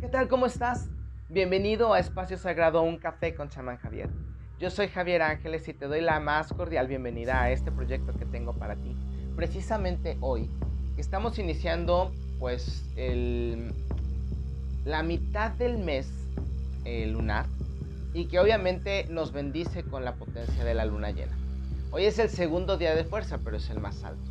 ¿Qué tal? ¿Cómo estás? Bienvenido a Espacio Sagrado, un café con chamán Javier. Yo soy Javier Ángeles y te doy la más cordial bienvenida a este proyecto que tengo para ti. Precisamente hoy estamos iniciando pues el, la mitad del mes lunar y que obviamente nos bendice con la potencia de la luna llena. Hoy es el segundo día de fuerza, pero es el más alto.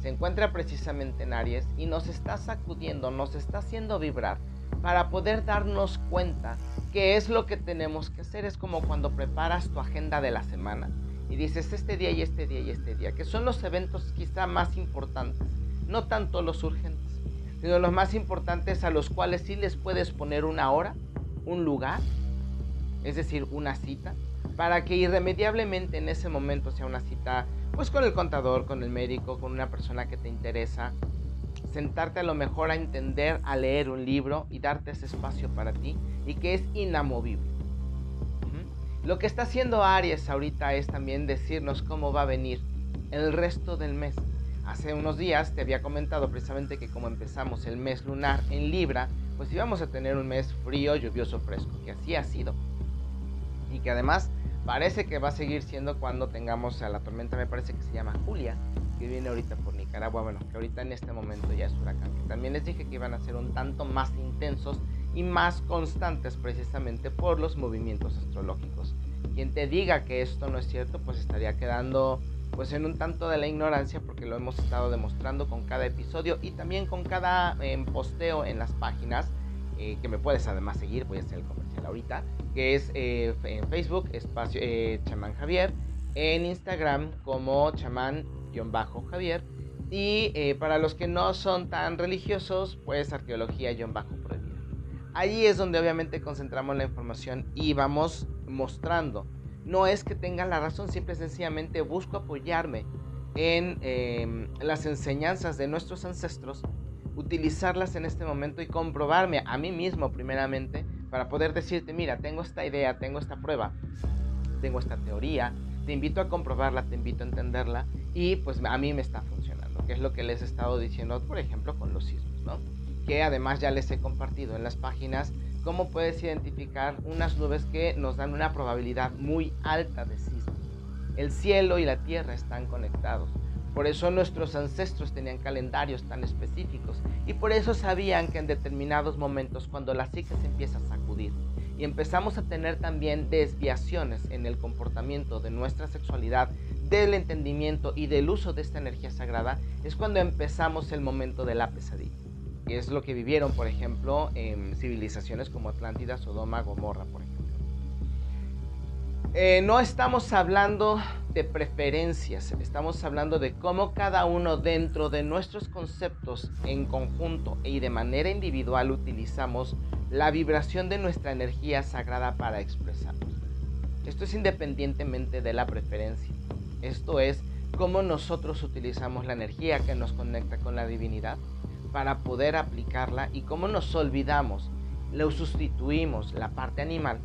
Se encuentra precisamente en Aries y nos está sacudiendo, nos está haciendo vibrar para poder darnos cuenta qué es lo que tenemos que hacer. Es como cuando preparas tu agenda de la semana y dices este día y este día y este día, que son los eventos quizá más importantes, no tanto los urgentes, sino los más importantes a los cuales sí les puedes poner una hora, un lugar, es decir, una cita, para que irremediablemente en ese momento sea una cita pues con el contador, con el médico, con una persona que te interesa, sentarte a lo mejor a entender, a leer un libro y darte ese espacio para ti y que es inamovible. Lo que está haciendo Aries ahorita es también decirnos cómo va a venir el resto del mes. Hace unos días te había comentado precisamente que como empezamos el mes lunar en Libra, pues íbamos a tener un mes frío, lluvioso, fresco, que así ha sido. Y que además parece que va a seguir siendo cuando tengamos a la tormenta, me parece que se llama Julia, que viene ahorita por Nicaragua, bueno, que ahorita en este momento ya es huracán, que también les dije que iban a ser un tanto más intensos y más constantes precisamente por los movimientos astrológicos. Quien te diga que esto no es cierto, pues estaría quedando pues en un tanto de la ignorancia porque lo hemos estado demostrando con cada episodio y también con cada em, posteo en las páginas eh, que me puedes además seguir, voy a hacer el comercial ahorita, que es eh, en Facebook, espacio eh, chamán Javier, en Instagram como chamán-javier y eh, para los que no son tan religiosos, pues arqueología-prohibida. Allí es donde obviamente concentramos la información y vamos mostrando. No es que tenga la razón, simple y sencillamente busco apoyarme en em, las enseñanzas de nuestros ancestros, utilizarlas en este momento y comprobarme a mí mismo primeramente para poder decirte, mira, tengo esta idea, tengo esta prueba, tengo esta teoría, te invito a comprobarla, te invito a entenderla y pues a mí me está funcionando, que es lo que les he estado diciendo, por ejemplo, con los sismos, ¿no? Que además ya les he compartido en las páginas cómo puedes identificar unas nubes que nos dan una probabilidad muy alta de sismo. El cielo y la tierra están conectados. Por eso nuestros ancestros tenían calendarios tan específicos y por eso sabían que en determinados momentos cuando la psique se empieza a sacudir y empezamos a tener también desviaciones en el comportamiento de nuestra sexualidad, del entendimiento y del uso de esta energía sagrada, es cuando empezamos el momento de la pesadilla. Que es lo que vivieron, por ejemplo, en civilizaciones como Atlántida, Sodoma, Gomorra, por ejemplo. Eh, no estamos hablando de preferencias, estamos hablando de cómo cada uno dentro de nuestros conceptos en conjunto y de manera individual utilizamos la vibración de nuestra energía sagrada para expresarnos. Esto es independientemente de la preferencia. Esto es cómo nosotros utilizamos la energía que nos conecta con la divinidad para poder aplicarla y cómo nos olvidamos, lo sustituimos la parte animal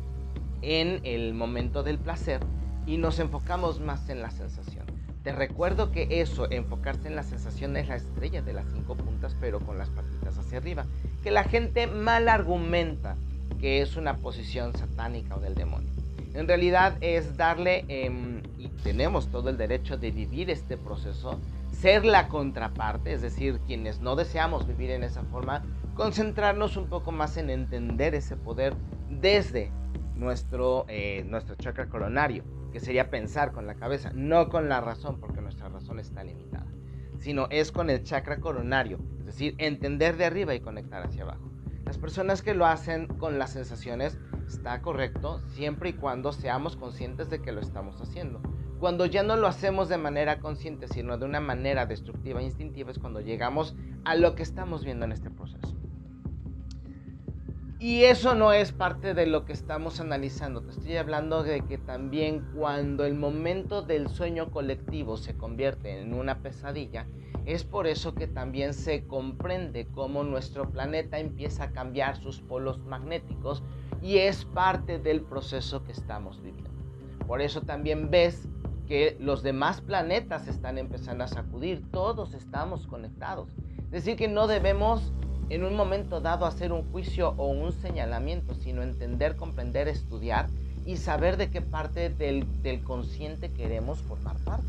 en el momento del placer y nos enfocamos más en la sensación. Te recuerdo que eso, enfocarse en la sensación, es la estrella de las cinco puntas, pero con las patitas hacia arriba. Que la gente mal argumenta que es una posición satánica o del demonio. En realidad es darle, em, y tenemos todo el derecho de vivir este proceso, ser la contraparte, es decir, quienes no deseamos vivir en esa forma, concentrarnos un poco más en entender ese poder desde nuestro, eh, nuestro chakra coronario, que sería pensar con la cabeza, no con la razón, porque nuestra razón está limitada, sino es con el chakra coronario, es decir, entender de arriba y conectar hacia abajo. Las personas que lo hacen con las sensaciones está correcto siempre y cuando seamos conscientes de que lo estamos haciendo. Cuando ya no lo hacemos de manera consciente, sino de una manera destructiva e instintiva, es cuando llegamos a lo que estamos viendo en este proceso. Y eso no es parte de lo que estamos analizando. Te estoy hablando de que también cuando el momento del sueño colectivo se convierte en una pesadilla, es por eso que también se comprende cómo nuestro planeta empieza a cambiar sus polos magnéticos y es parte del proceso que estamos viviendo. Por eso también ves que los demás planetas están empezando a sacudir, todos estamos conectados. Es decir, que no debemos en un momento dado hacer un juicio o un señalamiento, sino entender, comprender, estudiar y saber de qué parte del, consciente queremos formar parte.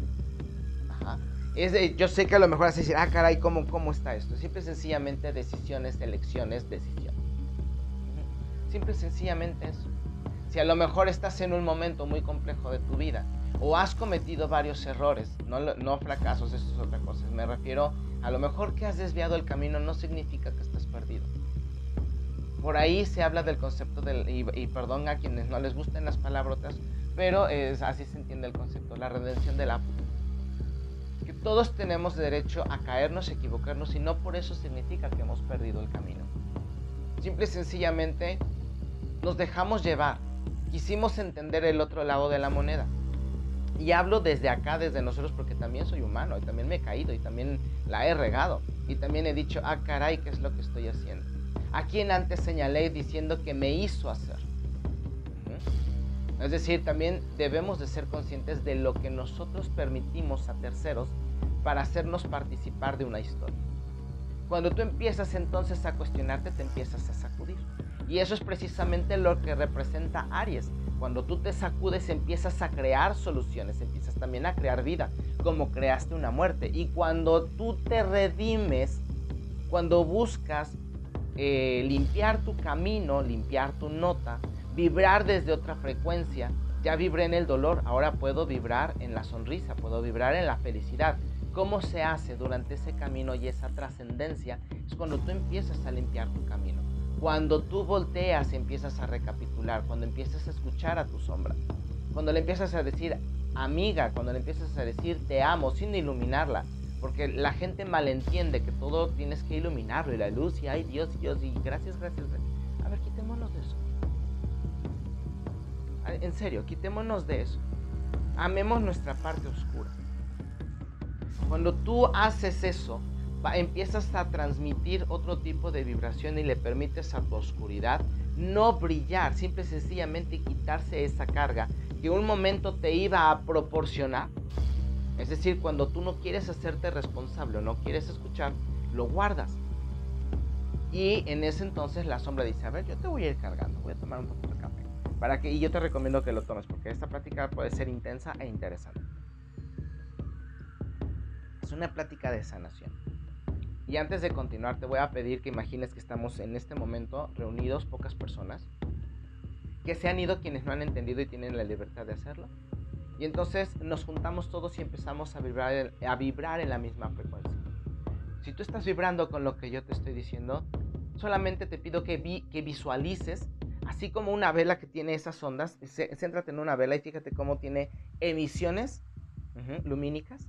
Es yo sé que a lo mejor vas a decir, ah, caray, ¿cómo, ¿cómo está esto? Simple sencillamente decisiones, elecciones, decisión. Simple sencillamente eso. Si a lo mejor estás en un momento muy complejo de tu vida o has cometido varios errores, no, no fracasos, eso es otra cosa. Me refiero, a lo mejor que has desviado el camino no significa que. Por ahí se habla del concepto del, y, perdón a quienes no les gusten las palabrotas, pero es, así se entiende el concepto, la redención del apto. Que todos tenemos derecho a caernos, equivocarnos y no por eso significa que hemos perdido el camino. Simple y sencillamente nos dejamos llevar, quisimos entender el otro lado de la moneda. Y hablo desde acá, desde nosotros, porque también soy humano y también me he caído y también la he regado. Y también he dicho, ah, caray, ¿qué es lo que estoy haciendo? A quien antes señalé diciendo que me hizo hacer. Es decir, también debemos de ser conscientes de lo que nosotros permitimos a terceros para hacernos participar de una historia. Cuando tú empiezas entonces a cuestionarte, te empiezas a sacudir. Y eso es precisamente lo que representa Aries. Cuando tú te sacudes empiezas a crear soluciones, empiezas también a crear vida, como creaste una muerte. Y cuando tú te redimes, cuando buscas eh, limpiar tu camino, limpiar tu nota, vibrar desde otra frecuencia, ya vibré en el dolor, ahora puedo vibrar en la sonrisa, puedo vibrar en la felicidad. ¿Cómo se hace durante ese camino y esa trascendencia? Es cuando tú empiezas a limpiar tu camino. Cuando tú volteas empiezas a recapitular, cuando empiezas a escuchar a tu sombra, cuando le empiezas a decir amiga, cuando le empiezas a decir te amo sin iluminarla, porque la gente malentiende que todo tienes que iluminarlo y la luz y ay Dios y Dios y gracias, gracias. A ver, quitémonos de eso. En serio, quitémonos de eso. Amemos nuestra parte oscura. Cuando tú haces eso, empiezas a transmitir otro tipo de vibración y le permites a tu oscuridad no brillar, simple y sencillamente quitarse esa carga que un momento te iba a proporcionar. Es decir, cuando tú no quieres hacerte responsable o no quieres escuchar, lo guardas. Y en ese entonces la sombra dice, a ver, yo te voy a ir cargando, voy a tomar un poquito de café. Para que, y yo te recomiendo que lo tomes porque esta plática puede ser intensa e interesante. Es una plática de sanación. Y antes de continuar, te voy a pedir que imagines que estamos en este momento reunidos pocas personas, que se han ido quienes no han entendido y tienen la libertad de hacerlo. Y entonces nos juntamos todos y empezamos a vibrar, a vibrar en la misma frecuencia. Si tú estás vibrando con lo que yo te estoy diciendo, solamente te pido que, que visualices, así como una vela que tiene esas ondas, céntrate en una vela y fíjate cómo tiene emisiones lumínicas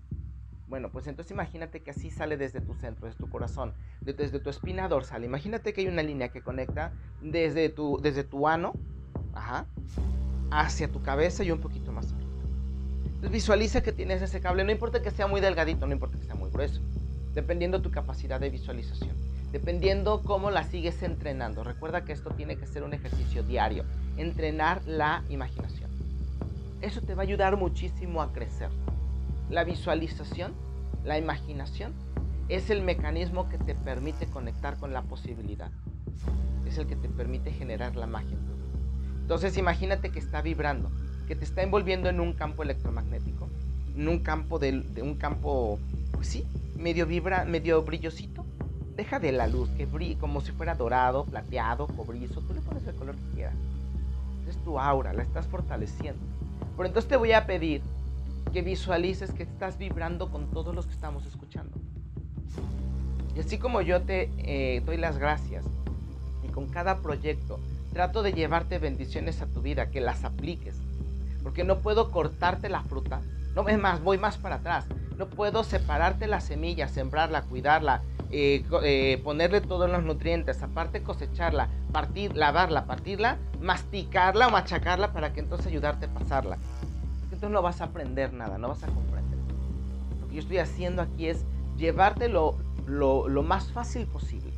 bueno, pues entonces imagínate que así sale desde tu centro, desde tu corazón, desde tu espina dorsal. Imagínate que hay una línea que conecta desde tu, desde tu ano hacia tu cabeza y un poquito más visualiza que tienes ese cable, no importa que sea muy delgadito, no importa que sea muy grueso, dependiendo tu capacidad de visualización, dependiendo cómo la sigues entrenando. Recuerda que esto tiene que ser un ejercicio diario, entrenar la imaginación. Eso te va a ayudar muchísimo a crecer. La visualización, la imaginación, es el mecanismo que te permite conectar con la posibilidad. Es el que te permite generar la magia. Entonces imagínate que está vibrando, que te está envolviendo en un campo electromagnético, en un campo de, un campo, pues sí, medio vibra, medio brillosito. Deja de la luz, que brille como si fuera dorado, plateado, cobrizo, tú le pones el color que quieras. Es tu aura, la estás fortaleciendo. Pero entonces te voy a pedir que visualices que estás vibrando con todos los que estamos escuchando. Y así como yo te eh, doy las gracias y con cada proyecto trato de llevarte bendiciones a tu vida, que las apliques, porque no puedo cortarte la fruta, no es más, voy más para atrás, no puedo separarte la semilla, sembrarla, cuidarla, eh, eh, ponerle todos los nutrientes, aparte cosecharla, partir, lavarla, partirla, masticarla o machacarla para que entonces ayudarte a pasarla entonces no vas a aprender nada, no vas a comprender. Lo que yo estoy haciendo aquí es llevarte lo, más fácil posible.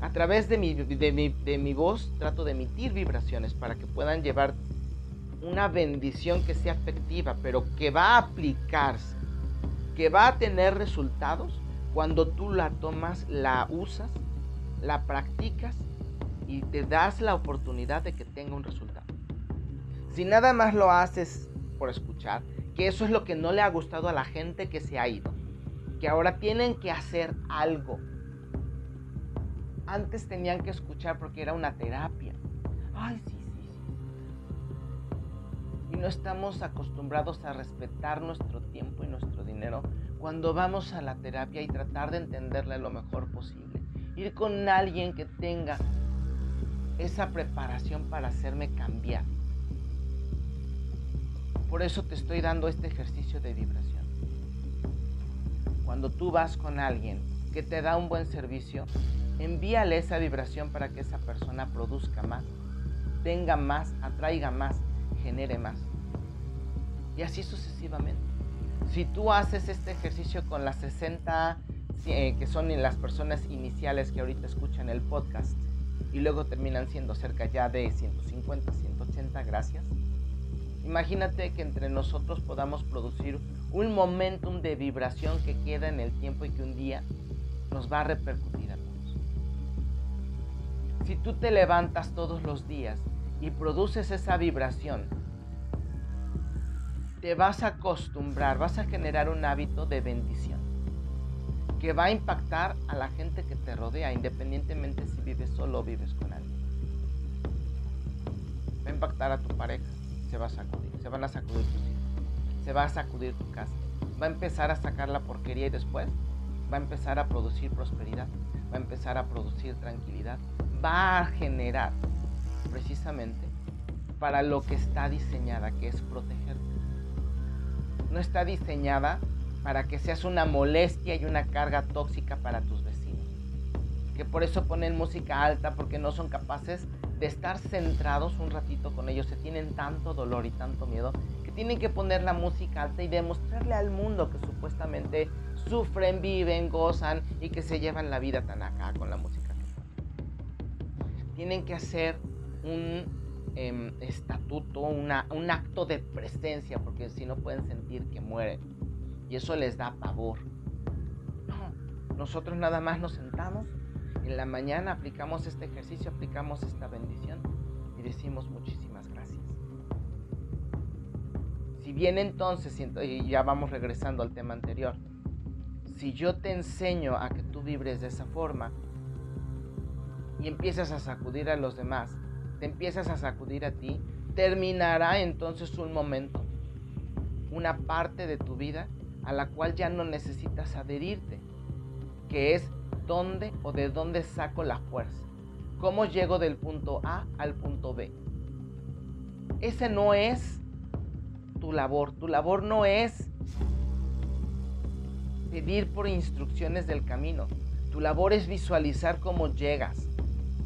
A través de mi, de, mi, voz trato de emitir vibraciones para que puedan llevar una bendición que sea efectiva, pero que va a aplicarse, que va a tener resultados cuando tú la tomas, la usas la practicas y te das la oportunidad de que tenga un resultado. Si nada más lo haces por escuchar, que eso es lo que no le ha gustado a la gente que se ha ido, que ahora tienen que hacer algo. Antes tenían que escuchar porque era una terapia. Ay, sí, no estamos acostumbrados a respetar nuestro tiempo y nuestro dinero cuando vamos a la terapia y tratar de entenderle lo mejor posible. Ir con alguien que tenga esa preparación para hacerme cambiar. Por eso te estoy dando este ejercicio de vibración. Cuando tú vas con alguien que te da un buen servicio, envíale esa vibración para que esa persona produzca más, tenga más, atraiga más, genere más. Y así sucesivamente. Si tú haces este ejercicio con las 60 eh, que son las personas iniciales que ahorita escuchan el podcast, y luego terminan siendo cerca ya de 150, 180, gracias. Imagínate que entre nosotros podamos producir un momentum de vibración que queda en el tiempo y que un día nos va a repercutir a todos. Si tú te levantas todos los días y produces esa vibración, te vas a acostumbrar, vas a generar un hábito de bendición que va a impactar a la gente que te rodea, independientemente si vives solo o vives con alguien. Va a impactar a tu pareja, se va a sacudir, se van a sacudir tus hijos, se va a sacudir tu casa, va a empezar a sacar la porquería y después va a empezar a producir prosperidad, va a empezar a producir tranquilidad, va a generar precisamente para lo que está diseñada, que es protegerte. No está diseñada para que seas una molestia y una carga tóxica para tus vecinos. Que por eso ponen música alta porque no son capaces de estar centrados un ratito con ellos. Se tienen tanto dolor y tanto miedo que tienen que poner la música alta y demostrarle al mundo que supuestamente sufren, viven, gozan y que se llevan la vida tan acá con la música. Tienen que hacer un em, estatuto, un acto de presencia porque si no pueden sentir que mueren y eso les da pavor. No, nosotros nada más nos sentamos, en la mañana aplicamos este ejercicio, aplicamos esta bendición y decimos muchísimas gracias. Si bien entonces, y ya vamos regresando al tema anterior, si yo te enseño a que tú vibres de esa forma y empiezas a sacudir a los demás, te empiezas a sacudir a ti, terminará entonces un momento, una parte de tu vida a la cual ya no necesitas adherirte, que es dónde o de dónde saco la fuerza, cómo llego del punto A al punto B. Ese no es tu labor, tu labor no es pedir por instrucciones del camino, tu labor es visualizar cómo llegas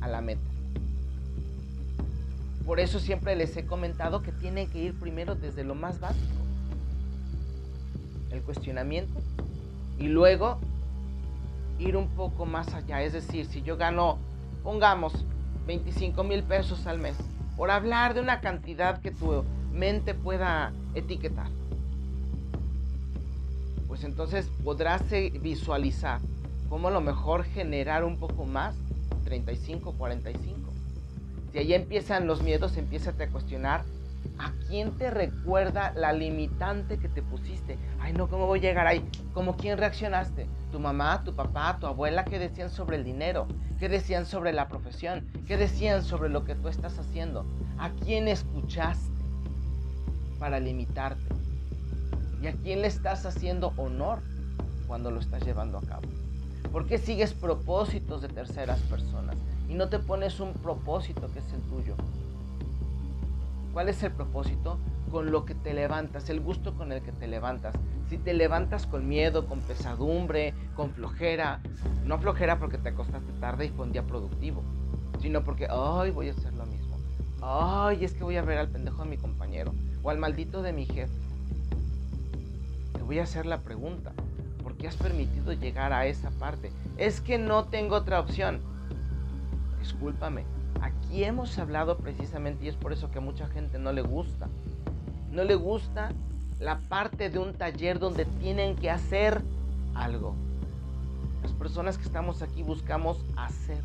a la meta. Por eso siempre les he comentado que tienen que ir primero desde lo más básico el cuestionamiento y luego ir un poco más allá. Es decir, si yo gano, pongamos, 25 mil pesos al mes, por hablar de una cantidad que tu mente pueda etiquetar, pues entonces podrás visualizar cómo a lo mejor generar un poco más, 35, 45. Si ahí empiezan los miedos, empieza a cuestionar ¿A quién te recuerda la limitante que te pusiste? Ay, no, ¿cómo voy a llegar ahí? ¿Cómo quién reaccionaste? ¿Tu mamá, tu papá, tu abuela? ¿Qué decían sobre el dinero? ¿Qué decían sobre la profesión? ¿Qué decían sobre lo que tú estás haciendo? ¿A quién escuchaste para limitarte? ¿Y a quién le estás haciendo honor cuando lo estás llevando a cabo? ¿Por qué sigues propósitos de terceras personas y no te pones un propósito que es el tuyo? ¿Cuál es el propósito? Con lo que te levantas, el gusto con el que te levantas. Si te levantas con miedo, con pesadumbre, con flojera, no flojera porque te acostaste tarde y fue un día productivo, sino porque, ay, voy a hacer lo mismo. Ay, es que voy a ver al pendejo de mi compañero o al maldito de mi jefe. Te voy a hacer la pregunta, ¿por qué has permitido llegar a esa parte? Es que no tengo otra opción. Discúlpame, Aquí hemos hablado precisamente y es por eso que a mucha gente no le gusta. No le gusta la parte de un taller donde tienen que hacer algo. Las personas que estamos aquí buscamos hacer.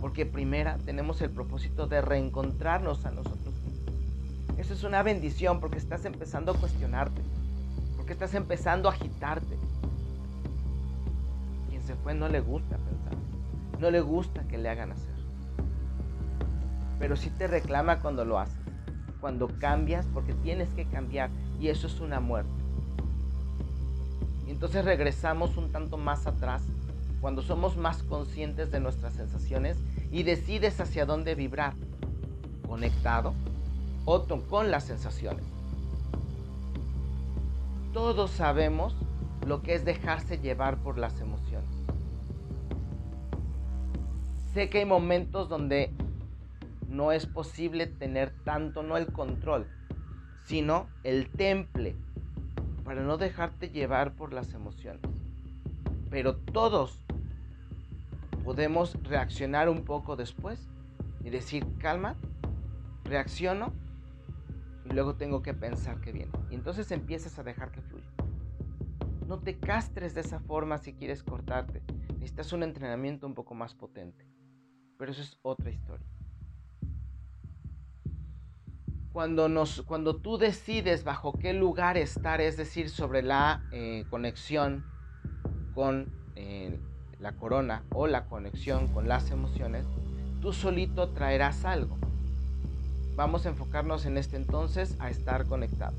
Porque primera tenemos el propósito de reencontrarnos a nosotros mismos. Eso es una bendición porque estás empezando a cuestionarte. Porque estás empezando a agitarte. Quien se fue no le gusta pensar. No le gusta que le hagan hacer. Pero sí te reclama cuando lo haces. Cuando cambias porque tienes que cambiar. Y eso es una muerte. Y entonces regresamos un tanto más atrás cuando somos más conscientes de nuestras sensaciones y decides hacia dónde vibrar, conectado o con las sensaciones. Todos sabemos lo que es dejarse llevar por las emociones. Sé que hay momentos donde no es posible tener tanto, no el control, sino el temple para no dejarte llevar por las emociones. Pero todos podemos reaccionar un poco después y decir, calma, reacciono y luego tengo que pensar que viene. Y entonces empiezas a dejar que fluya. No te castres de esa forma si quieres cortarte. Necesitas un entrenamiento un poco más potente. Pero eso es otra historia. Cuando, nos, cuando tú decides bajo qué lugar estar, es decir, sobre la eh, conexión con eh, la corona o la conexión con las emociones, tú solito traerás algo. Vamos a enfocarnos en este entonces a estar conectados,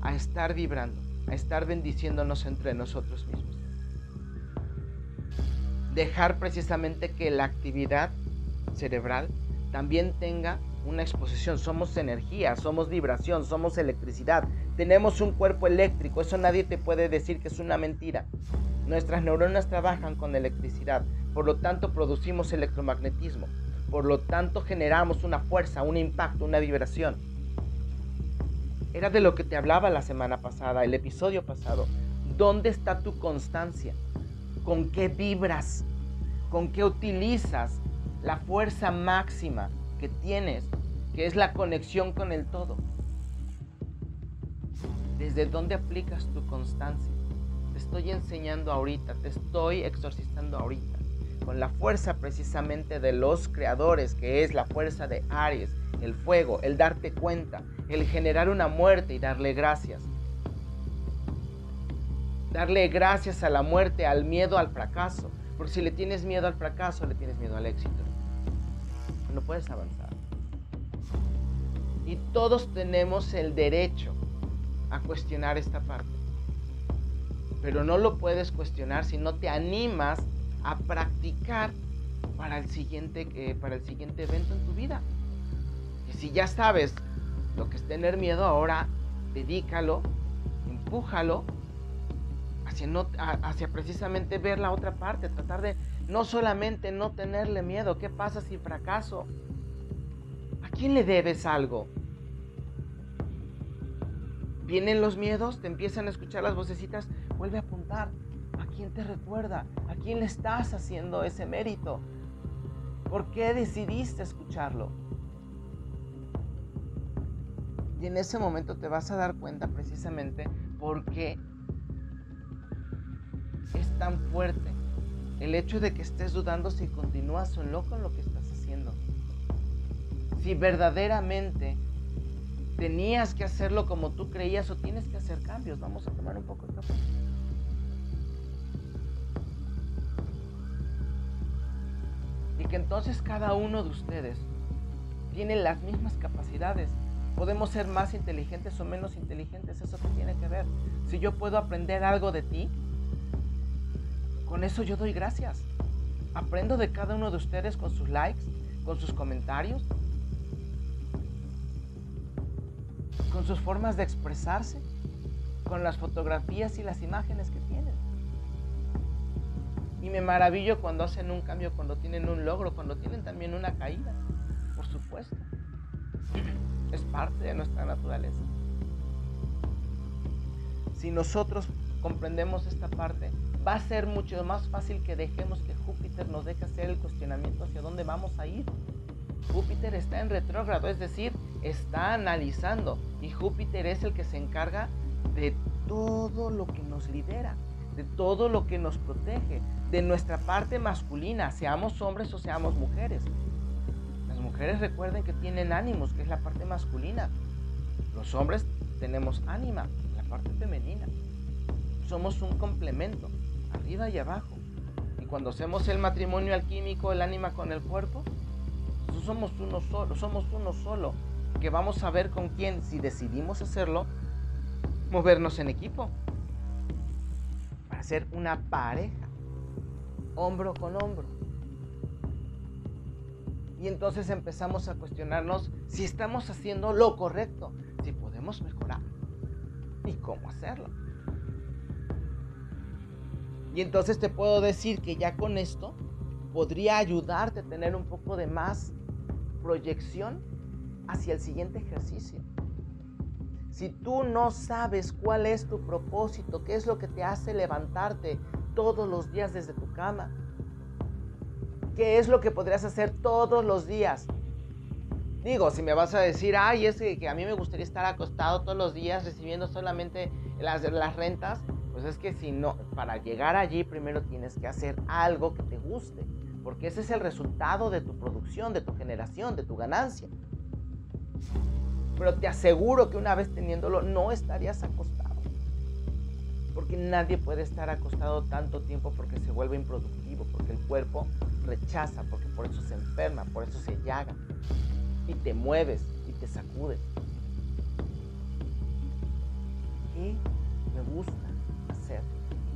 a estar vibrando, a estar bendiciéndonos entre nosotros mismos. Dejar precisamente que la actividad cerebral también tenga una exposición. Somos energía, somos vibración, somos electricidad. Tenemos un cuerpo eléctrico. Eso nadie te puede decir que es una mentira. Nuestras neuronas trabajan con electricidad, por lo tanto producimos electromagnetismo, por lo tanto generamos una fuerza, un impacto, una vibración. Era de lo que te hablaba la semana pasada, el episodio pasado. ¿Dónde está tu constancia? ¿Con qué vibras? ¿Con qué utilizas la fuerza máxima que tienes, que es la conexión con el todo? ¿Desde dónde aplicas tu constancia? estoy enseñando ahorita, te estoy exorcistando ahorita, con la fuerza precisamente de los creadores, que es la fuerza de Aries, el fuego, el darte cuenta, el generar una muerte y darle gracias. Darle gracias a la muerte, al miedo al fracaso. Porque si le tienes miedo al fracaso, le tienes miedo al éxito. No puedes avanzar. Y todos tenemos el derecho a cuestionar esta parte pero no lo puedes cuestionar si no te animas a practicar para el siguiente, eh, para el siguiente evento en tu vida. Y si ya sabes lo que es tener miedo, ahora dedícalo, empújalo hacia, no, hacia precisamente ver la otra parte, tratar de no solamente no tenerle miedo, ¿qué pasa si fracaso? ¿A quién le debes algo? Vienen los miedos, te empiezan a escuchar las vocecitas, vuelve a apuntar. ¿A quién te recuerda? ¿A quién le estás haciendo ese mérito? ¿Por qué decidiste escucharlo? Y en ese momento te vas a dar cuenta precisamente por qué es tan fuerte el hecho de que estés dudando si continúas o no con lo que estás haciendo. Si verdaderamente tenías que hacerlo como tú creías o tienes que hacer cambios. Vamos a tomar un poco de café. Y que entonces cada uno de ustedes tiene las mismas capacidades. Podemos ser más inteligentes o menos inteligentes, eso que tiene que ver. Si yo puedo aprender algo de ti, con eso yo doy gracias. Aprendo de cada uno de ustedes con sus likes, con sus comentarios, con sus formas de expresarse, con las fotografías y las imágenes que tienen. Y me maravillo cuando hacen un cambio, cuando tienen un logro, cuando tienen también una caída, por supuesto. Es parte de nuestra naturaleza. Si nosotros comprendemos esta parte, va a ser mucho más fácil que dejemos que Júpiter nos deje hacer el cuestionamiento hacia dónde vamos a ir. Júpiter está en retrógrado, es decir, está analizando y Júpiter es el que se encarga de todo lo que nos lidera, de todo lo que nos protege, de nuestra parte masculina, seamos hombres o seamos mujeres. Las mujeres recuerden que tienen ánimos, que es la parte masculina. Los hombres tenemos ánima, la parte femenina. Somos un complemento, arriba y abajo. Y cuando hacemos el matrimonio alquímico, el ánima con el cuerpo, somos uno solo, somos uno solo, que vamos a ver con quién, si decidimos hacerlo, movernos en equipo para ser una pareja, hombro con hombro. Y entonces empezamos a cuestionarnos si estamos haciendo lo correcto, si podemos mejorar y cómo hacerlo. Y entonces te puedo decir que ya con esto podría ayudarte a tener un poco de más proyección hacia el siguiente ejercicio. Si tú no sabes cuál es tu propósito, qué es lo que te hace levantarte todos los días desde tu cama, qué es lo que podrías hacer todos los días. Digo, si me vas a decir, ay, es que, a mí me gustaría estar acostado todos los días recibiendo solamente las, rentas, pues es que si no, para llegar allí primero tienes que hacer algo que te guste, porque ese es el resultado de tu producción, de tu generación, de tu ganancia. Pero te aseguro que una vez teniéndolo no estarías acostado. Porque nadie puede estar acostado tanto tiempo porque se vuelve improductivo, porque el cuerpo rechaza, porque por eso se enferma, por eso se llaga. Y te mueves y te sacudes. ¿Qué me gusta?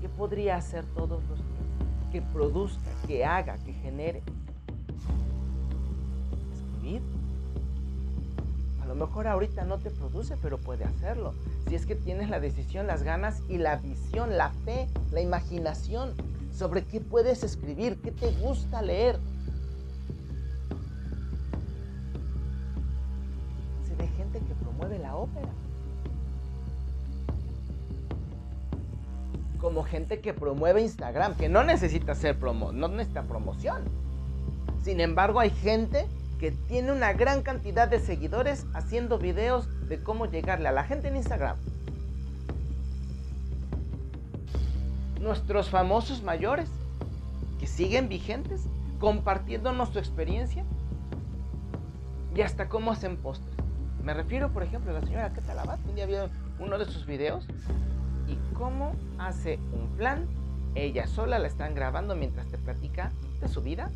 ¿Qué podría hacer todos los días? Que produzca, que haga, que genere. Escribir a lo mejor ahorita no te produce, pero puede hacerlo. Si es que tienes la decisión, las ganas y la visión, la fe, la imaginación sobre qué puedes escribir, qué te gusta leer. Se ve gente que promueve la ópera. Como gente que promueve Instagram, que no necesita hacer promo, no necesita promoción. Sin embargo, hay gente que tiene una gran cantidad de seguidores haciendo videos de cómo llegarle a la gente en Instagram. Nuestros famosos mayores que siguen vigentes compartiéndonos su experiencia y hasta cómo hacen postres. Me refiero, por ejemplo, a la señora Labat, un día vio uno de sus videos y cómo hace un plan. Ella sola la están grabando mientras te platica de su vida.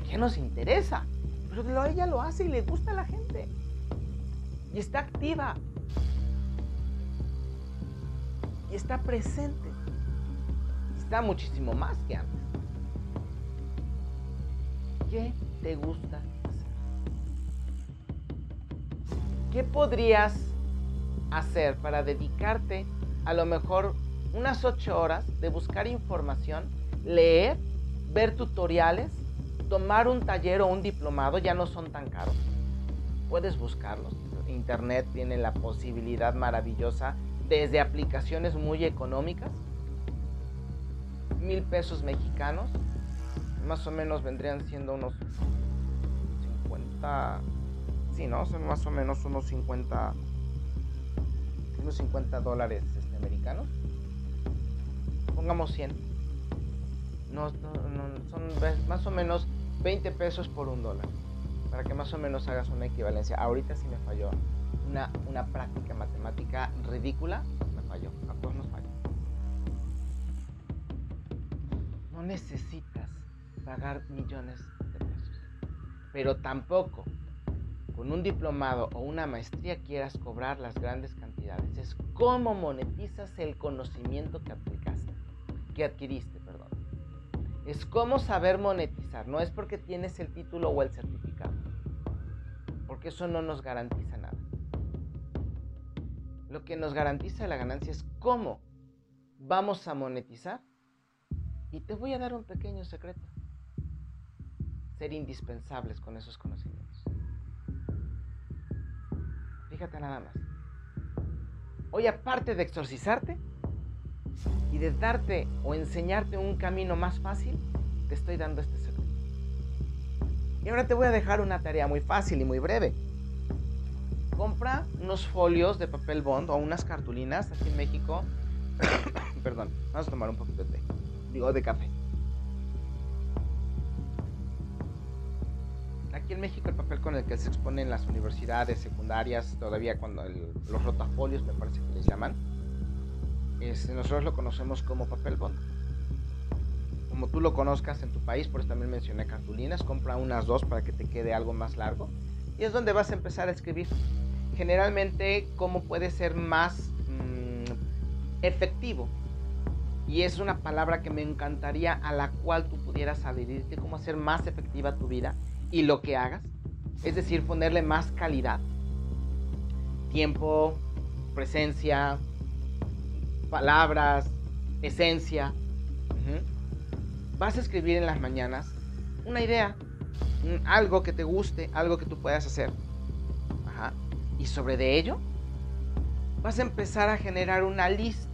¿A qué nos interesa? Pero ella lo hace y le gusta a la gente. Y está activa. Y está presente. Está muchísimo más que antes. ¿Qué te gusta hacer? ¿Qué podrías hacer para dedicarte a lo mejor unas ocho horas de buscar información, leer, ver tutoriales tomar un taller o un diplomado ya no son tan caros. Puedes buscarlos. Internet tiene la posibilidad maravillosa desde aplicaciones muy económicas, mil pesos mexicanos, más o menos vendrían siendo unos 50, sí, ¿no? Son más o menos unos 50, unos 50 dólares Pongamos 100 no, son más o menos 20 pesos por un dólar. Para que más o menos hagas una equivalencia. Ahorita sí me falló. Una, una práctica matemática ridícula me falló. Falló. No necesitas pagar millones de pesos. Pero tampoco con un diplomado o una maestría quieras cobrar las grandes Es cómo monetizas el conocimiento que aplicaste, que adquiriste es cómo saber monetizar. No es porque tienes el título o el certificado. Porque eso no nos garantiza nada. Lo que nos garantiza la ganancia es cómo vamos a monetizar. Y te voy a dar un pequeño secreto. Ser indispensables con esos conocimientos. Fíjate nada más. Hoy aparte de exorcizarte, y de darte o enseñarte un camino más fácil, te estoy dando este secreto. Y ahora te voy a dejar una tarea muy fácil y muy breve. Compra unos folios de papel bond o unas cartulinas aquí en México. perdón. Vamos a tomar un poquito de té. Digo, de café. Aquí en México el papel con el que se expone en las universidades secundarias, todavía cuando los rotafolios me parece que les llaman, nosotros lo conocemos como papel bond. Como tú lo conozcas en tu país, por eso también mencioné cartulinas, compra unas dos para que te quede algo más largo. Y es donde vas a empezar a escribir. Generalmente, cómo puede ser más efectivo. Y es una palabra que me encantaría a la cual tú pudieras adherirte, cómo hacer más efectiva tu vida y lo que hagas. Es decir, ponerle más calidad. Tiempo, presencia, palabras, esencia. Vas a escribir en las mañanas una idea, algo que te guste, algo que tú puedas hacer. Y sobre de ello, vas a empezar a generar una lista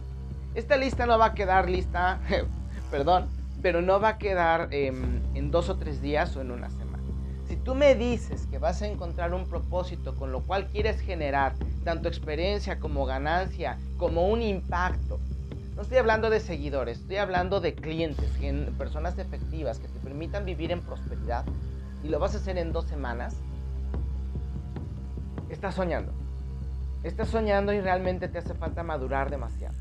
esta lista no va a quedar lista, perdón, pero no va a quedar em, en dos o tres días o en una semana. Tú me dices que vas a encontrar un propósito con lo cual quieres generar tanto experiencia como ganancia, como un impacto, no estoy hablando de seguidores, estoy hablando de clientes, personas efectivas que te permitan vivir en prosperidad y lo vas a hacer en dos semanas, estás soñando. Estás soñando y realmente te hace falta madurar demasiado.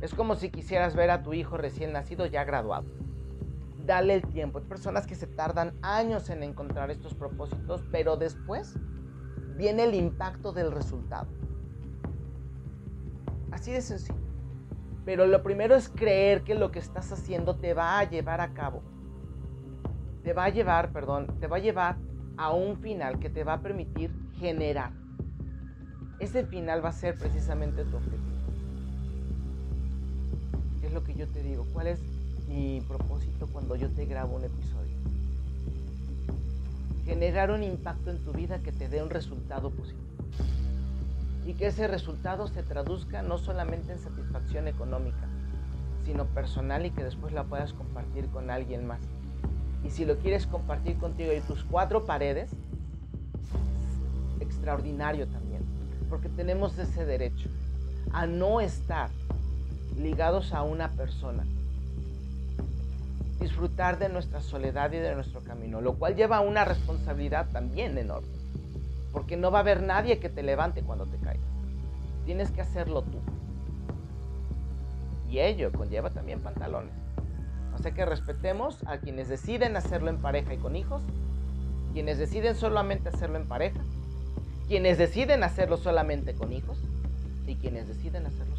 Es como si quisieras ver a tu hijo recién nacido ya graduado. Dale el tiempo. Hay personas que se tardan años en encontrar estos propósitos, pero después viene el impacto del resultado. Así de sencillo. Pero lo primero es creer que lo que estás haciendo te va a llevar a cabo. Te va a llevar, perdón, te va a llevar a un final que te va a permitir generar. Ese final va a ser precisamente tu objetivo lo que yo te digo? ¿Cuál es mi propósito cuando yo te grabo un episodio? Generar un impacto en tu vida que te dé un resultado positivo. Y que ese resultado se traduzca no solamente en satisfacción económica, sino personal y que después la puedas compartir con alguien más. Y si lo quieres compartir contigo y tus cuatro paredes, extraordinario también, porque tenemos ese derecho a no estar ligados a una persona. Disfrutar de nuestra soledad y de nuestro camino, lo cual lleva una responsabilidad también enorme, porque no va a haber nadie que te levante cuando te caigas. Tienes que hacerlo tú. Y ello conlleva también pantalones. O sea que respetemos a quienes deciden hacerlo en pareja y con hijos, quienes deciden solamente hacerlo en pareja, quienes deciden hacerlo solamente con hijos y quienes deciden hacerlo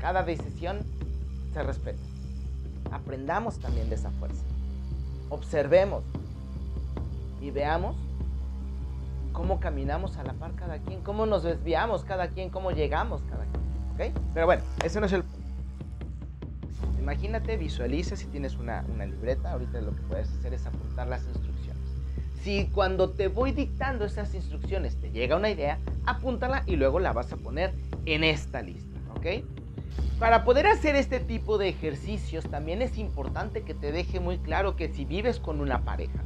cada decisión se respeta. Aprendamos también de esa fuerza. Observemos y veamos cómo caminamos a la par cada quien, cómo nos desviamos cada quien, cómo llegamos cada quien. ¿Ok? Pero bueno, ese no es el. Imagínate, visualiza si tienes una, una libreta, ahorita lo que puedes hacer es apuntar las instrucciones. Si cuando te voy dictando esas instrucciones te llega una idea, apúntala y luego la vas a poner en esta lista, ¿ok? Para poder hacer este tipo de ejercicios también es importante que te deje muy claro que si vives con una pareja,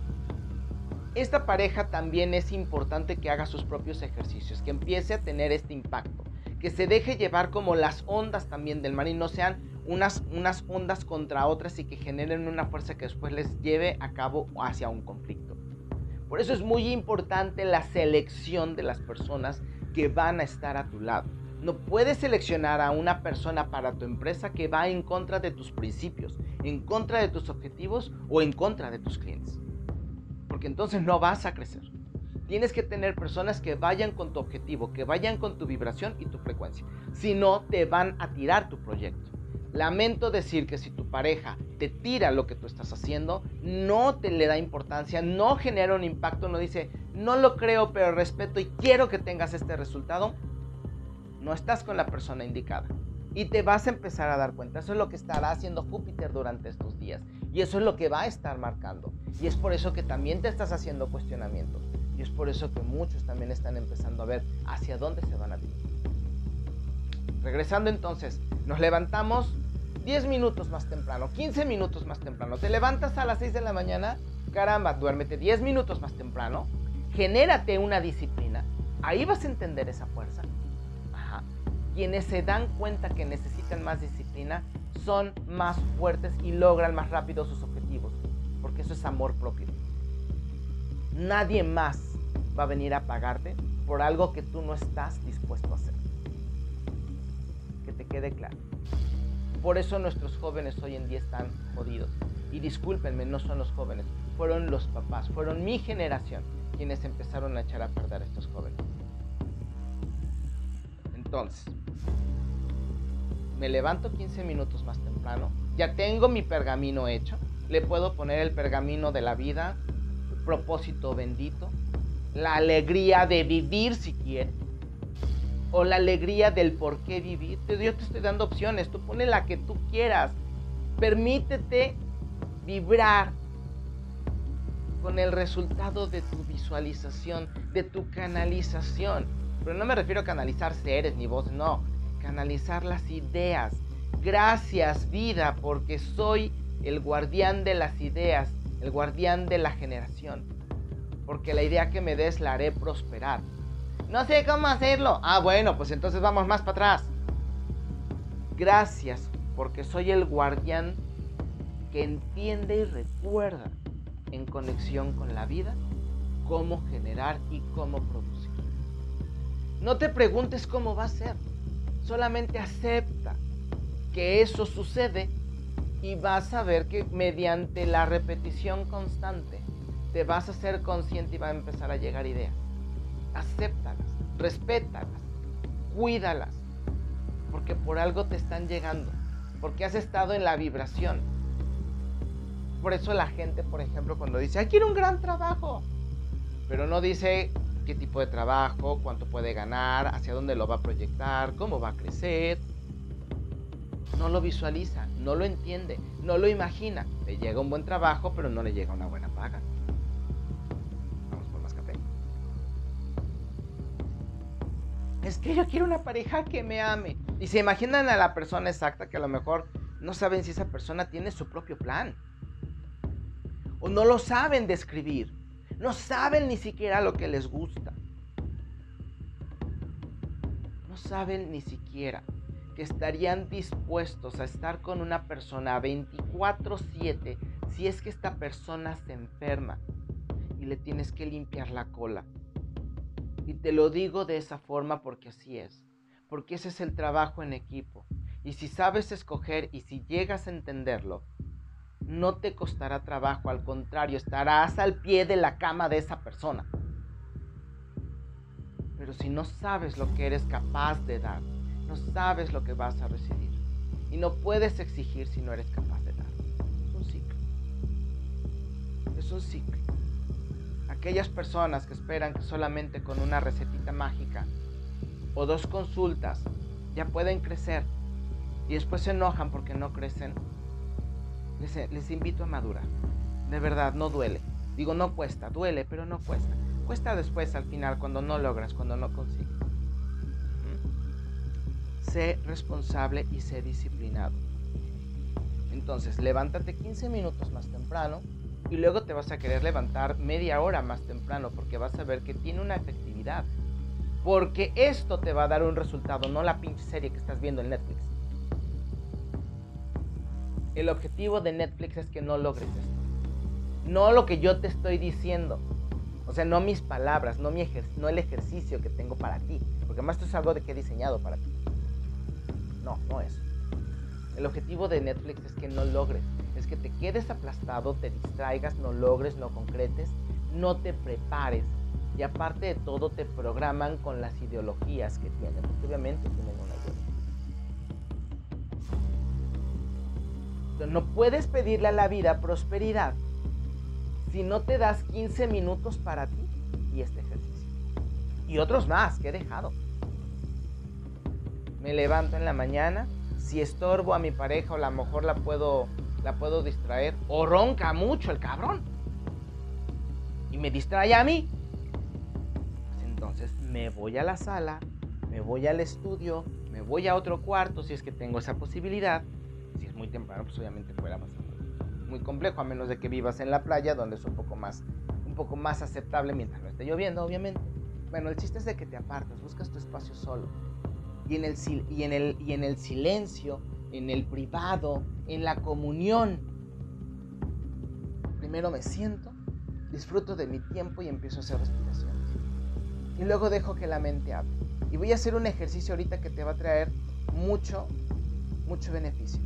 esta pareja también es importante que haga sus propios ejercicios, que empiece a tener este impacto, que se deje llevar como las ondas también del mar y no sean unas, unas ondas contra otras y que generen una fuerza que después les lleve a cabo hacia un conflicto. Por eso es muy importante la selección de las personas que van a estar a tu lado. No puedes seleccionar a una persona para tu empresa que va en contra de tus principios, en contra de tus objetivos o en contra de tus clientes. Porque entonces no vas a crecer. Tienes que tener personas que vayan con tu objetivo, que vayan con tu vibración y tu frecuencia. Si no, te van a tirar tu proyecto. Lamento decir que si tu pareja te tira lo que tú estás haciendo, no te le da importancia, no genera un impacto, no dice, no lo creo, pero respeto y quiero que tengas este resultado, no estás con la persona indicada. Y te vas a empezar a dar cuenta. Eso es lo que estará haciendo Júpiter durante estos días. Y eso es lo que va a estar marcando. Y es por eso que también te estás haciendo cuestionamientos. Y es por eso que muchos también están empezando a ver hacia dónde se van a dirigir. Regresando entonces, nos levantamos 10 minutos más temprano, 15 minutos más temprano. Te levantas a las 6 de la mañana, caramba, duérmete 10 minutos más temprano, genérate una disciplina. Ahí vas a entender esa fuerza quienes se dan cuenta que necesitan más disciplina son más fuertes y logran más rápido sus objetivos, porque eso es amor propio. Nadie más va a venir a pagarte por algo que tú no estás dispuesto a hacer. Que te quede claro. Por eso nuestros jóvenes hoy en día están jodidos. Y discúlpenme, no son los jóvenes, fueron los papás, fueron mi generación quienes empezaron a echar a perder a estos jóvenes. Entonces, me levanto 15 minutos más temprano, ya tengo mi pergamino hecho, le puedo poner el pergamino de la vida, propósito bendito, la alegría de vivir si quiere, o la alegría del por qué vivir. Yo te estoy dando opciones, tú pones la que tú quieras. Permítete vibrar con el resultado de tu visualización, de tu canalización. Pero no me refiero a canalizar seres ni voces, no. Canalizar las ideas. Gracias vida, porque soy el guardián de las ideas, el guardián de la generación. Porque la idea que me des la haré prosperar. No sé cómo hacerlo. Ah, bueno, pues entonces vamos más para atrás. Gracias, porque soy el guardián que entiende y recuerda en conexión con la vida cómo generar y cómo producir. No te preguntes cómo va a ser, solamente acepta que eso sucede y vas a ver que mediante la repetición constante te vas a ser consciente y va a empezar a llegar ideas acéptalas, respétalas, cuídalas, porque por algo te están llegando, porque has estado en la vibración. Por eso la gente, por ejemplo, cuando dice, ¡ay, quiero un gran trabajo! Pero no dice qué tipo de trabajo, cuánto puede ganar, hacia dónde lo va a proyectar, cómo va a crecer. No lo visualiza, no lo entiende, no lo imagina. Le llega un buen trabajo, pero no le llega una buena paga. es que yo quiero una pareja que me ame. Y se imaginan a la persona exacta que a lo mejor no saben si esa persona tiene su propio plan. O no lo saben describir. No saben ni siquiera lo que les gusta. No saben ni siquiera que estarían dispuestos a estar con una persona 24/7 si es que esta persona se enferma y le tienes que limpiar la cola y te lo digo de esa forma porque así es, porque ese es el trabajo en equipo. Y si sabes escoger y si llegas a entenderlo, no te costará trabajo, al contrario, estarás al pie de la cama de esa persona. Pero si no sabes lo que eres capaz de dar, no sabes lo que vas a recibir. Y no puedes exigir si no eres capaz de dar. Es un ciclo. Es un ciclo aquellas personas que esperan que solamente con una recetita mágica o dos consultas ya pueden crecer y después se enojan porque no crecen, les, invito a madurar. De verdad, no duele. Digo, no cuesta, duele, pero no cuesta. Cuesta después al final cuando no logras, cuando no consigues. Sé responsable y sé disciplinado. Entonces, levántate 15 minutos más temprano, y luego te vas a querer levantar media hora más temprano porque vas a ver que tiene una efectividad. Porque esto te va a dar un resultado, no la pinche serie que estás viendo en Netflix. El objetivo de Netflix es que no logres esto. No lo que yo te estoy diciendo. O sea, no mis palabras, no, mi no el ejercicio que tengo para ti. Porque además esto es algo de que he diseñado para ti. No, no es. El objetivo de Netflix es que no logres es que te quedes aplastado, te distraigas, no logres, no concretes, no te prepares. Y aparte de todo, te programan con las ideologías que tienen, porque obviamente tienen No puedes pedirle a la vida prosperidad si no te das 15 minutos para ti y este ejercicio. Y otros más que he dejado. Me levanto en la mañana, si estorbo a mi pareja o a lo mejor la puedo la puedo distraer. O ronca mucho el cabrón. Y me distrae a mí. Entonces me voy a la sala, me voy al estudio, me voy a otro cuarto si es que tengo esa posibilidad. Muy temprano, pues obviamente fuera más muy complejo, a menos de que vivas en la playa, donde es un poco más, un poco más aceptable mientras no esté lloviendo, obviamente. Bueno, el chiste es de que te apartas, buscas tu espacio solo. Y en el, y en el, y en el silencio en el privado, en la comunión. Primero me siento, disfruto de mi tiempo y empiezo a hacer respiraciones. Y luego dejo que la mente hable. Y voy a hacer un ejercicio ahorita que te va a traer mucho, mucho beneficio.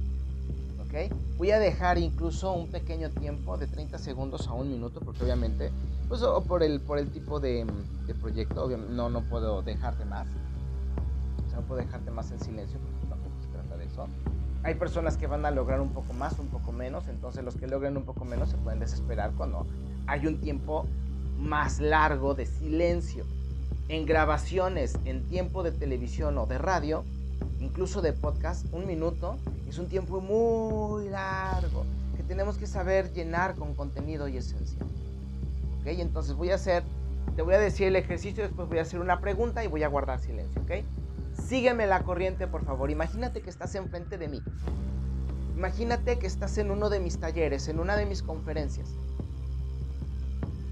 ¿Ok? Voy a dejar incluso un pequeño tiempo de 30 segundos a un minuto, porque obviamente, pues o por el, por el tipo de, de proyecto, obviamente, no, no puedo dejarte más. O sea, no puedo dejarte más en silencio, porque tampoco se trata de eso. Hay personas que van a lograr un poco más, un poco menos, entonces los que logren un poco menos se pueden desesperar cuando hay un tiempo más largo de silencio. En grabaciones, en tiempo de televisión o de radio, incluso de podcast, un minuto es un tiempo muy largo que tenemos que saber llenar con contenido y esencia. ¿Ok? Entonces voy a hacer, te voy a decir el ejercicio, después voy a hacer una pregunta y voy a guardar silencio. ¿Ok? Sígueme la corriente, por favor. Imagínate que estás enfrente de mí. Imagínate que estás en uno de mis talleres, en una de mis conferencias.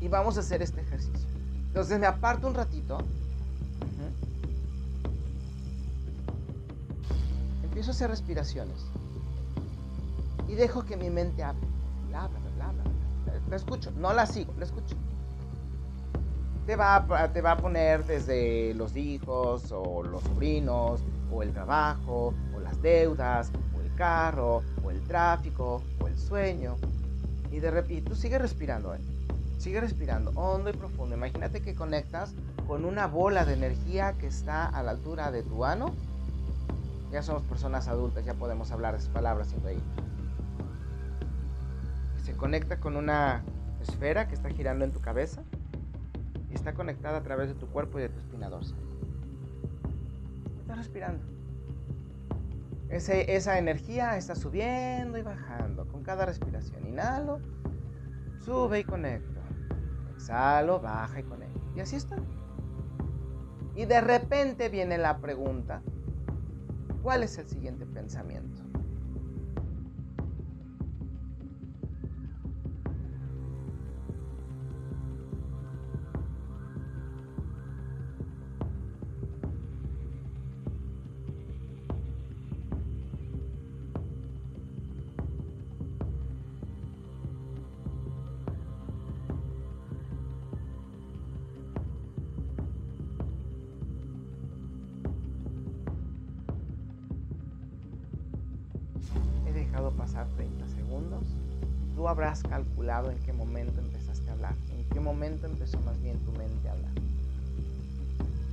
Y vamos a hacer este ejercicio. Entonces me aparto un ratito. Empiezo a hacer respiraciones. Y dejo que mi mente hable. Bla, bla, bla, bla, La escucho. No la sigo, la escucho. Te va, a, te va a poner desde los hijos o los sobrinos o el trabajo o las deudas o el carro o el tráfico o el sueño. Y de repente tú sigues respirando. ¿eh? Sigue respirando hondo y profundo. Imagínate que conectas con una bola de energía que está a la altura de tu ano. Ya somos personas adultas, ya podemos hablar esas palabras sin reír. Se conecta con una esfera que está girando en tu cabeza y está conectada a través de tu cuerpo y de tu espina dorsal. Estás respirando. esa energía está subiendo y bajando con cada respiración. Inhalo, sube y conecto exhalo, baja y conecto. Y así está. Y de repente viene la pregunta, ¿cuál es el siguiente pensamiento? Habrás calculado en qué momento empezaste a hablar, en qué momento empezó más bien tu mente a hablar.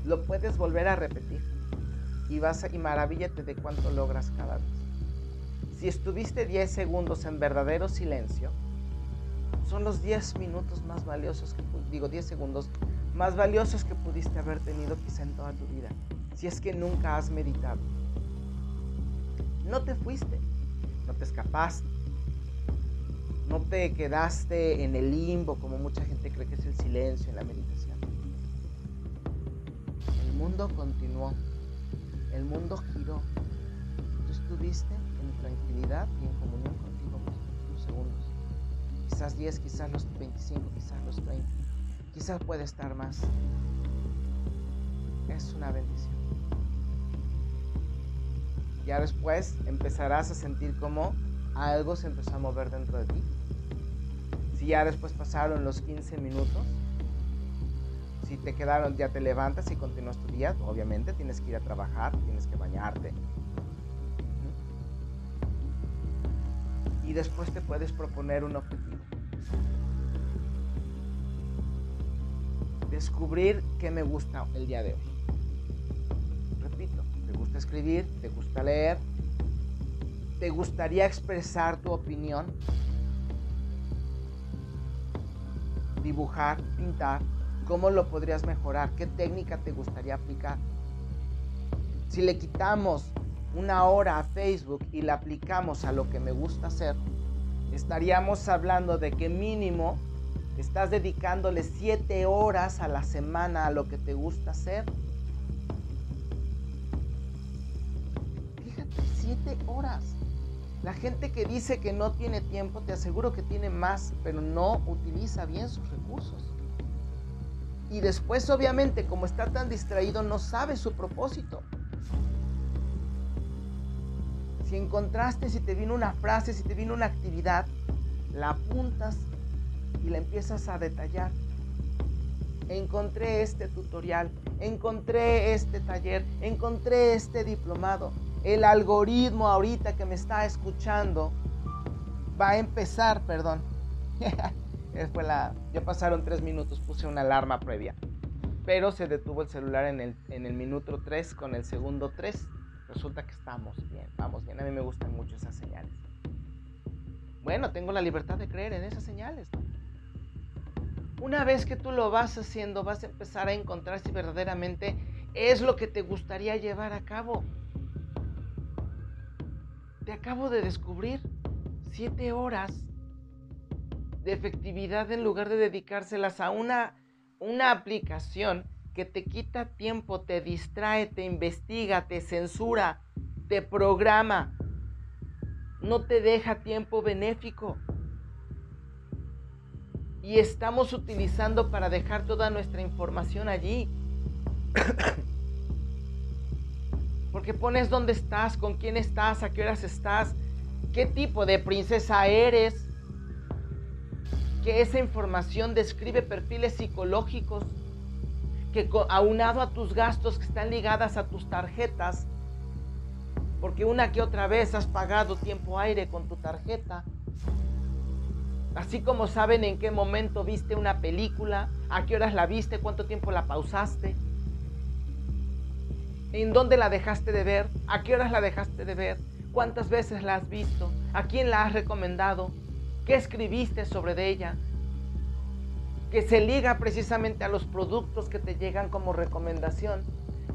Lo puedes volver a repetir y vas a, y maravíllate de cuánto logras cada vez. Si estuviste 10 segundos en verdadero silencio, son los 10 minutos más valiosos que digo 10 segundos más valiosos que pudiste haber tenido quizá en toda tu vida, si es que nunca has meditado. No te fuiste, no te escapaste, no te quedaste en el limbo como mucha gente cree que es el silencio en la meditación. El mundo continuó, el mundo giró. Tú estuviste en tranquilidad y en comunión contigo por unos segundos. Quizás 10, quizás los 25, quizás los 30. Quizás puede estar más. Es una bendición ya después empezarás a sentir como algo se empezó a mover dentro de ti. Si ya después pasaron los 15 minutos, si te quedaron, ya te levantas y continúas tu día, obviamente tienes que ir a trabajar, tienes que bañarte. Y después te puedes proponer un objetivo. Descubrir qué me gusta el día de hoy escribir, te gusta leer, te gustaría expresar tu opinión, dibujar, pintar, cómo lo podrías mejorar, qué técnica te gustaría aplicar. Si le quitamos una hora a Facebook y la aplicamos a lo que me gusta hacer, estaríamos hablando de que mínimo estás dedicándole 7 horas a la semana a lo que te gusta hacer siete horas. La gente que dice que no tiene tiempo, te aseguro que tiene más, pero no utiliza bien sus recursos. Y después, obviamente, como está tan distraído, no sabe su propósito. Si encontraste, si te vino una frase, si te vino una actividad, la apuntas y la empiezas a detallar. Encontré este tutorial, encontré este taller, encontré este diplomado. El algoritmo ahorita que me está escuchando va a empezar, perdón. Fue la, ya pasaron tres minutos, puse una alarma previa. Pero se detuvo el celular en el, en el minuto 3 con el segundo 3. Resulta que estamos bien, vamos bien. A mí me gustan mucho esas señales. Bueno, tengo la libertad de creer en esas señales. Una vez que tú lo vas haciendo, vas a empezar a encontrar si verdaderamente es lo que te gustaría llevar a cabo. Te acabo de descubrir siete horas de efectividad en lugar de dedicárselas a una, una aplicación que te quita tiempo, te distrae, te investiga, te censura, te programa, no te deja tiempo benéfico. Y estamos utilizando para dejar toda nuestra información allí. Porque pones dónde estás, con quién estás, a qué horas estás, qué tipo de princesa eres. Que esa información describe perfiles psicológicos que aunado a tus gastos que están ligadas a tus tarjetas, porque una que otra vez has pagado tiempo aire con tu tarjeta. Así como saben en qué momento viste una película, a qué horas la viste, cuánto tiempo la pausaste, en dónde la dejaste de ver, a qué horas la dejaste de ver, cuántas veces la has visto, a quién la has recomendado, qué escribiste sobre ella, que se liga precisamente a los productos que te llegan como recomendación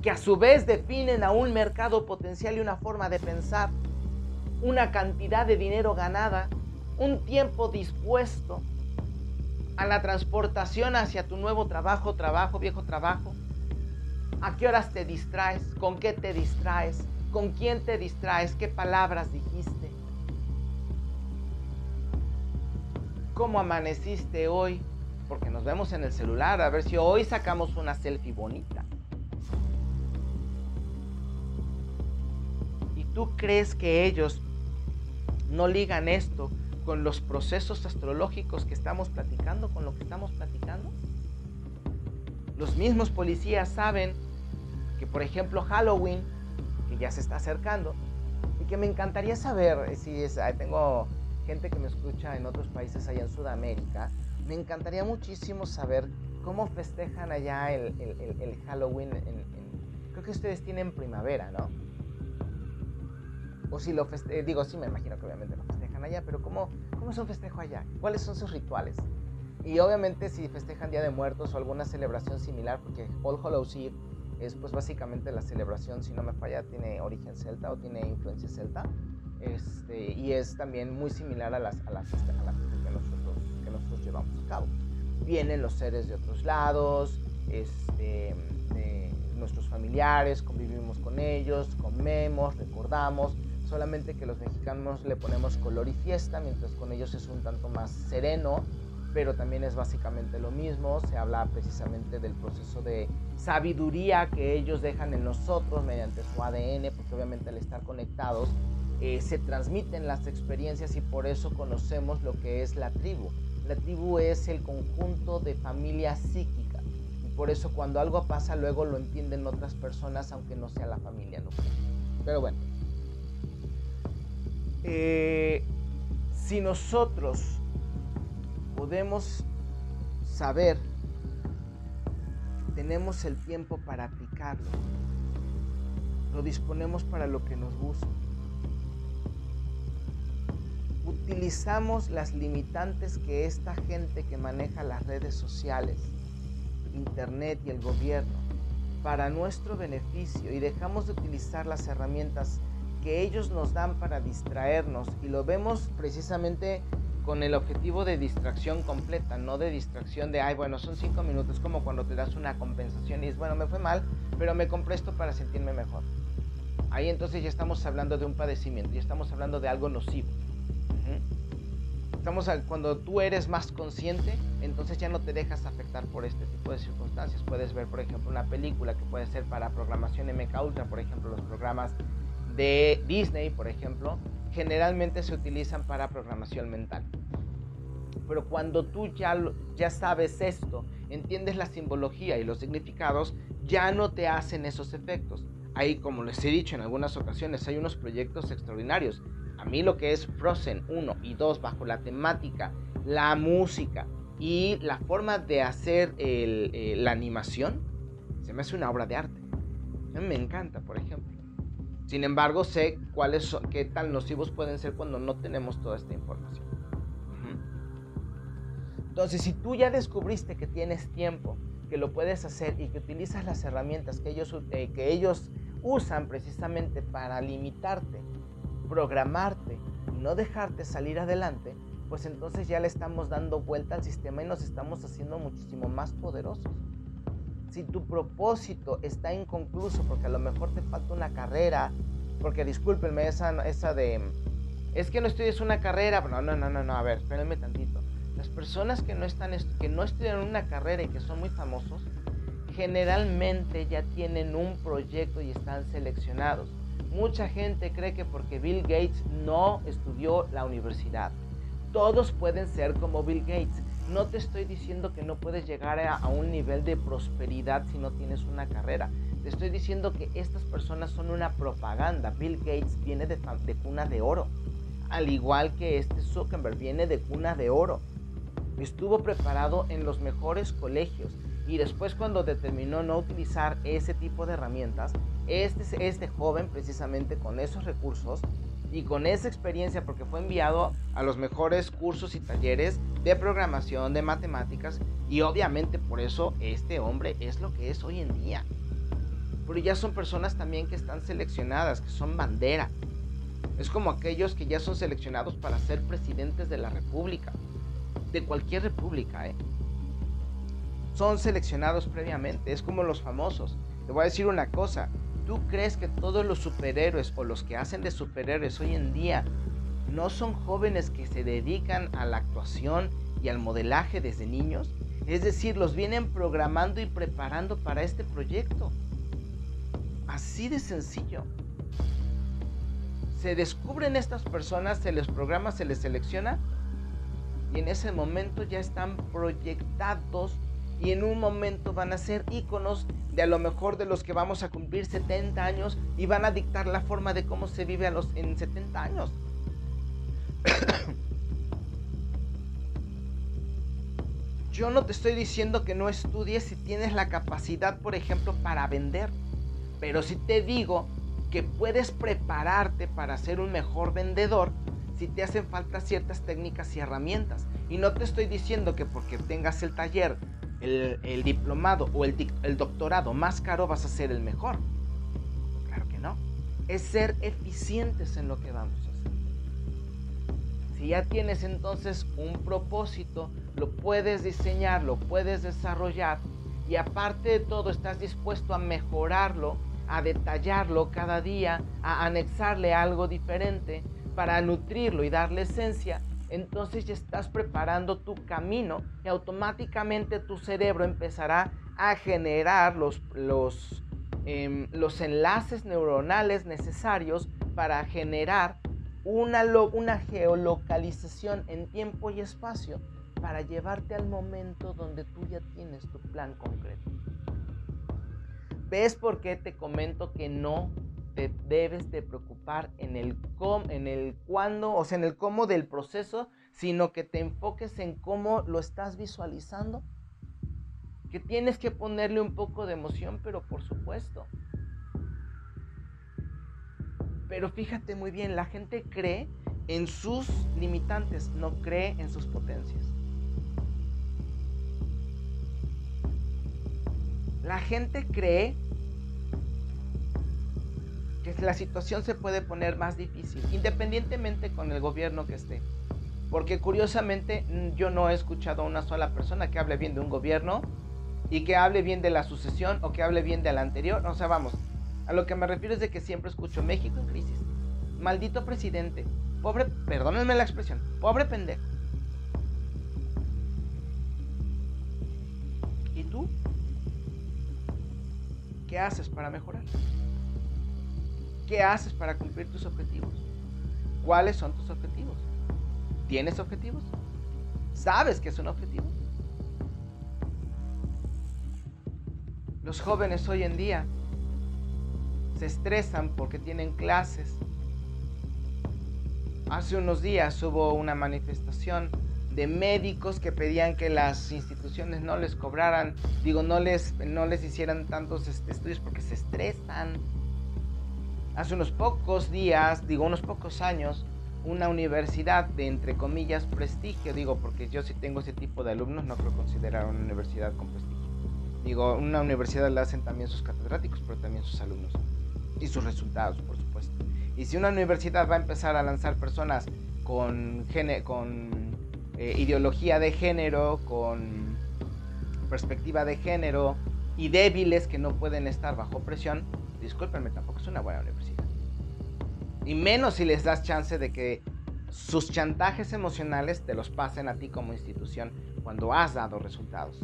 que a su vez definen a un mercado potencial y una forma de pensar, una cantidad de dinero ganada, un tiempo dispuesto a la transportación hacia tu nuevo trabajo, trabajo, viejo trabajo. ¿A qué horas te distraes? ¿Con qué te distraes? ¿Con quién te distraes? ¿Qué palabras dijiste? ¿Cómo amaneciste hoy? Porque nos vemos en el celular a ver si hoy sacamos una selfie bonita. ¿Tú crees que ellos no ligan esto con los procesos astrológicos que estamos platicando, con lo que estamos platicando? Los mismos policías saben que, por ejemplo, Halloween, que ya se está acercando, y que me encantaría saber eh, si es, tengo gente que me escucha en otros países allá en Sudamérica, me encantaría muchísimo saber cómo festejan allá el, Halloween. creo que ustedes tienen primavera, ¿no? O si lo festejan, digo, sí me imagino que obviamente lo festejan allá, pero ¿cómo, ¿cómo es un festejo allá? ¿Cuáles son sus rituales? Y obviamente si festejan Día de Muertos o alguna celebración similar, porque All Hallows Eve es pues básicamente la celebración, si no me falla, tiene origen celta o tiene influencia celta. Este, y es también muy similar a las, a las, a las que, nosotros, que nosotros llevamos a cabo. Vienen los seres de otros lados, este, nuestros familiares, convivimos con ellos, comemos, recordamos, solamente que los mexicanos le ponemos color y fiesta, mientras con ellos es un tanto más sereno, pero también es básicamente lo mismo, se habla precisamente del proceso de sabiduría que ellos dejan en nosotros mediante su ADN, porque obviamente al estar conectados eh, se transmiten las experiencias y por eso conocemos lo que es la tribu. La tribu es el conjunto de familia psíquica y por eso cuando algo pasa luego lo entienden otras personas aunque no sea la familia nuclear. Pero bueno, eh, si nosotros podemos saber, tenemos el tiempo para aplicarlo, lo disponemos para lo que nos gusta. Utilizamos las limitantes que esta gente que maneja las redes sociales, internet y el gobierno para nuestro beneficio y dejamos de utilizar las herramientas que ellos nos dan para distraernos y lo vemos precisamente con el objetivo de distracción completa, no de distracción de, ay, bueno, son cinco minutos, como cuando te das una compensación y es, bueno, me fue mal, pero me compré esto para sentirme mejor. Ahí entonces ya estamos hablando de un padecimiento, ya estamos hablando de algo nocivo. Estamos cuando tú eres más consciente, entonces ya no te dejas afectar por este tipo de circunstancias. Puedes ver, por ejemplo, una película que puede ser para programación MK Ultra, por ejemplo, los programas de Disney, por ejemplo, generalmente se utilizan para programación mental. Pero cuando tú ya, ya sabes esto, entiendes la simbología y los significados, ya no te hacen esos efectos. Ahí, como les he dicho en algunas ocasiones, hay unos proyectos extraordinarios. A mí lo que es Frozen 1 y 2 bajo la temática, la música y la forma de hacer eh, la animación, se me hace una obra de arte. Me encanta, por ejemplo. Sin embargo, sé cuáles son, qué tan nocivos pueden ser cuando no tenemos toda esta información. Entonces, si tú ya descubriste que tienes tiempo, que lo puedes hacer y que utilizas las herramientas que ellos, eh, que ellos usan precisamente para limitarte, programarte y no dejarte salir adelante, pues entonces ya le estamos dando vuelta al sistema y nos estamos haciendo muchísimo más poderosos. Si tu propósito está inconcluso porque a lo mejor te falta una carrera, porque discúlpenme esa, esa de, es que no estudias una carrera, no, no, no, no, no, a ver, espérenme tantito. Las personas que no, están, que no estudian una carrera y que son muy famosos, generalmente ya tienen un proyecto y están seleccionados. Mucha gente cree que porque Bill Gates no estudió la universidad, todos pueden ser como Bill Gates. No te estoy diciendo que no puedes llegar a, un nivel de prosperidad si no tienes una carrera. Te estoy diciendo que estas personas son una propaganda. Bill Gates viene de, cuna de oro. Al igual que este Zuckerberg viene de cuna de oro estuvo preparado en los mejores colegios y después cuando determinó no utilizar ese tipo de herramientas, este, este joven precisamente con esos recursos y con esa experiencia porque fue enviado a los mejores cursos y talleres de programación, de matemáticas y obviamente por eso este hombre es lo que es hoy en día. Pero ya son personas también que están seleccionadas, que son bandera. Es como aquellos que ya son seleccionados para ser presidentes de la República de cualquier república, ¿eh? Son seleccionados previamente, es como los famosos. Te voy a decir una cosa, ¿tú crees que todos los superhéroes o los que hacen de superhéroes hoy en día no son jóvenes que se dedican a la actuación y al modelaje desde niños? Es decir, los vienen programando y preparando para este proyecto. Así de sencillo. Se descubren estas personas, se les programa, se les selecciona y en ese momento ya están proyectados y en un momento van a ser íconos de a lo mejor de los que vamos a cumplir 70 años y van a dictar la forma de cómo se vive a los en 70 años. Yo no te estoy diciendo que no estudies si tienes la capacidad, por ejemplo, para vender, pero si te digo que puedes prepararte para ser un mejor vendedor si te hacen falta ciertas técnicas y herramientas. Y no te estoy diciendo que porque tengas el taller, el, diplomado o el, el doctorado más caro vas a ser el mejor. Claro que no. Es ser eficientes en lo que vamos a hacer. Si ya tienes entonces un propósito, lo puedes diseñar, lo puedes desarrollar y aparte de todo estás dispuesto a mejorarlo, a detallarlo cada día, a anexarle algo diferente, para nutrirlo y darle esencia, entonces ya estás preparando tu camino y automáticamente tu cerebro empezará a generar los, los, em, los enlaces neuronales necesarios para generar una, una geolocalización en tiempo y espacio para llevarte al momento donde tú ya tienes tu plan concreto. ¿Ves por qué te comento que no debes de preocupar en el cómo, en el cuándo, o sea, en el cómo del proceso, sino que te enfoques en cómo lo estás visualizando. Que tienes que ponerle un poco de emoción, pero por supuesto. Pero fíjate muy bien, la gente cree en sus limitantes, no cree en sus potencias. La gente cree la situación se puede poner más difícil, independientemente con el gobierno que esté. Porque curiosamente mm, yo no he escuchado a una sola persona que hable bien de un gobierno y que hable bien de la sucesión o que hable bien de la anterior. O sea, vamos, a lo que me refiero es de que siempre escucho México en crisis. Maldito presidente. Pobre, perdónenme la expresión, pobre pendejo. ¿Y tú? ¿Qué haces para mejorar? ¿Qué haces para cumplir tus objetivos? ¿Cuáles son tus objetivos? ¿Tienes objetivos? ¿Sabes que es un objetivo? Los jóvenes hoy en día se estresan porque tienen clases. Hace unos días hubo una manifestación de médicos que pedían que las instituciones no les cobraran, digo, no les, no les hicieran tantos este, estudios porque se estresan. Hace unos pocos días, digo, unos pocos años, una universidad de, entre comillas, prestigio, digo, porque yo si tengo ese tipo de alumnos, no creo considerar una universidad con prestigio. Digo, una universidad la hacen también sus catedráticos, pero también sus alumnos. Y sus resultados, por supuesto. Y si una universidad va a empezar a lanzar personas con, eh, ideología de género, con perspectiva de género y débiles que no pueden estar bajo presión, discúlpenme, tampoco es una buena universidad. Y menos si les das chance de que sus chantajes emocionales te los pasen a ti como institución cuando has dado resultados.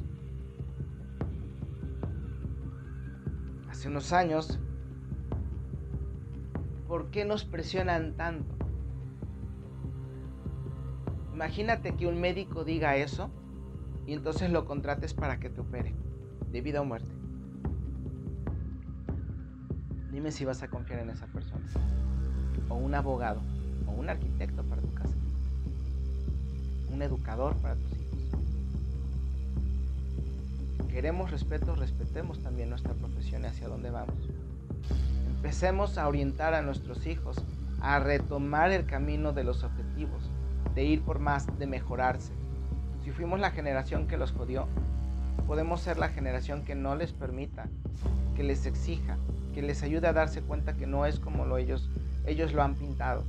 Hace unos años, ¿por qué nos presionan tanto? Imagínate que un médico diga eso y entonces lo contrates para que te opere, de vida o muerte. Dime si vas a confiar en esa persona. O un abogado, o un arquitecto para tu casa. Un educador para tus hijos. Queremos respeto, respetemos también nuestra profesión y hacia dónde vamos. Empecemos a orientar a nuestros hijos a retomar el camino de los objetivos, de ir por más, de mejorarse. Si fuimos la generación que los jodió, podemos ser la generación que no les permita, que les exija, que les ayude a darse cuenta que no es como lo ellos, ellos lo han pintado.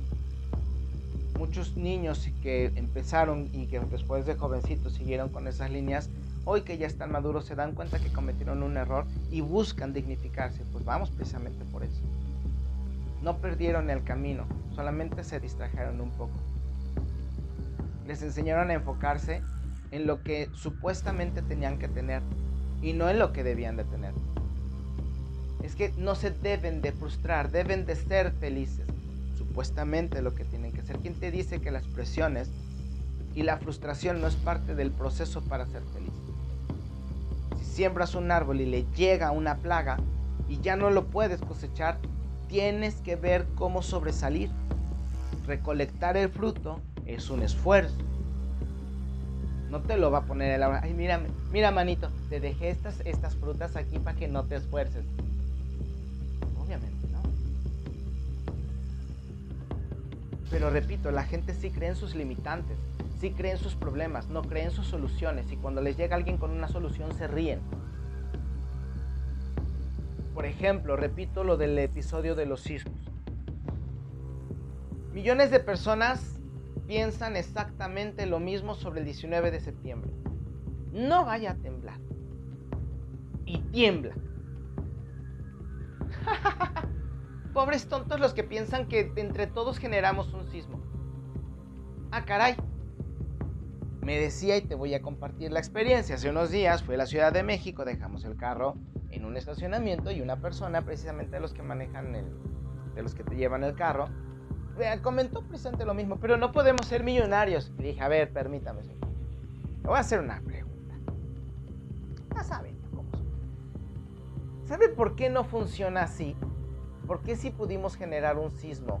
Muchos niños que empezaron y que después de jovencitos siguieron con esas líneas, hoy que ya están maduros se dan cuenta que cometieron un error y buscan dignificarse. Pues vamos precisamente por eso. No perdieron el camino, solamente se distrajeron un poco les enseñaron a enfocarse en lo que supuestamente tenían que tener y no en lo que debían de tener. Es que no se deben de frustrar, deben de ser felices. Supuestamente lo que tienen que ser. ¿Quién te dice que las presiones y la frustración no es parte del proceso para ser feliz? Si siembras un árbol y le llega una plaga y ya no lo puedes cosechar, tienes que ver cómo sobresalir. Recolectar el fruto es un esfuerzo. No te lo va a poner el agua. Ay, mira, mira, manito, te dejé estas, estas frutas aquí para que no te esfuerces. Pero repito, la gente sí cree en sus limitantes, sí cree en sus problemas, no cree en sus soluciones. Y cuando les llega alguien con una solución, se ríen. Por ejemplo, repito lo del episodio de los sismos. Millones de personas piensan exactamente lo mismo sobre el 19 de septiembre. No vaya a temblar. Y tiembla. Pobres tontos los que piensan que entre todos generamos un sismo. Ah, caray. Me decía y te voy a compartir la experiencia. Hace unos días fui a la Ciudad de México, dejamos el carro en un estacionamiento y una persona, precisamente de los que manejan el, de los que te llevan el carro, comentó precisamente lo mismo, pero no podemos ser millonarios. Y dije, a ver, permítame. Le voy a hacer una pregunta. Ya saben cómo ¿Sabe por qué no funciona así? ¿Por qué si pudimos generar un sismo?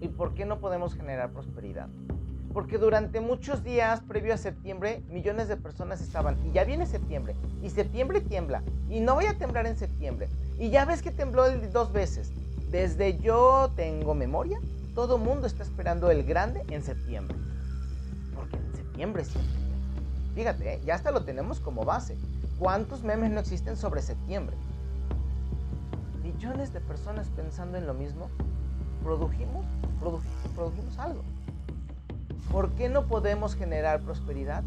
¿Y por qué no podemos generar prosperidad? Porque durante muchos días previo a septiembre, millones de personas estaban, y ya viene septiembre, y septiembre tiembla, y no voy a temblar en septiembre, y ya ves que tembló dos veces, desde yo tengo memoria, todo mundo está esperando el grande en septiembre. Porque en septiembre siempre. Fíjate, ¿eh? ya hasta lo tenemos como base. ¿Cuántos memes no existen sobre septiembre? Millones de personas pensando en lo mismo, produjimos, produjimos, algo. ¿Por qué no podemos generar prosperidad?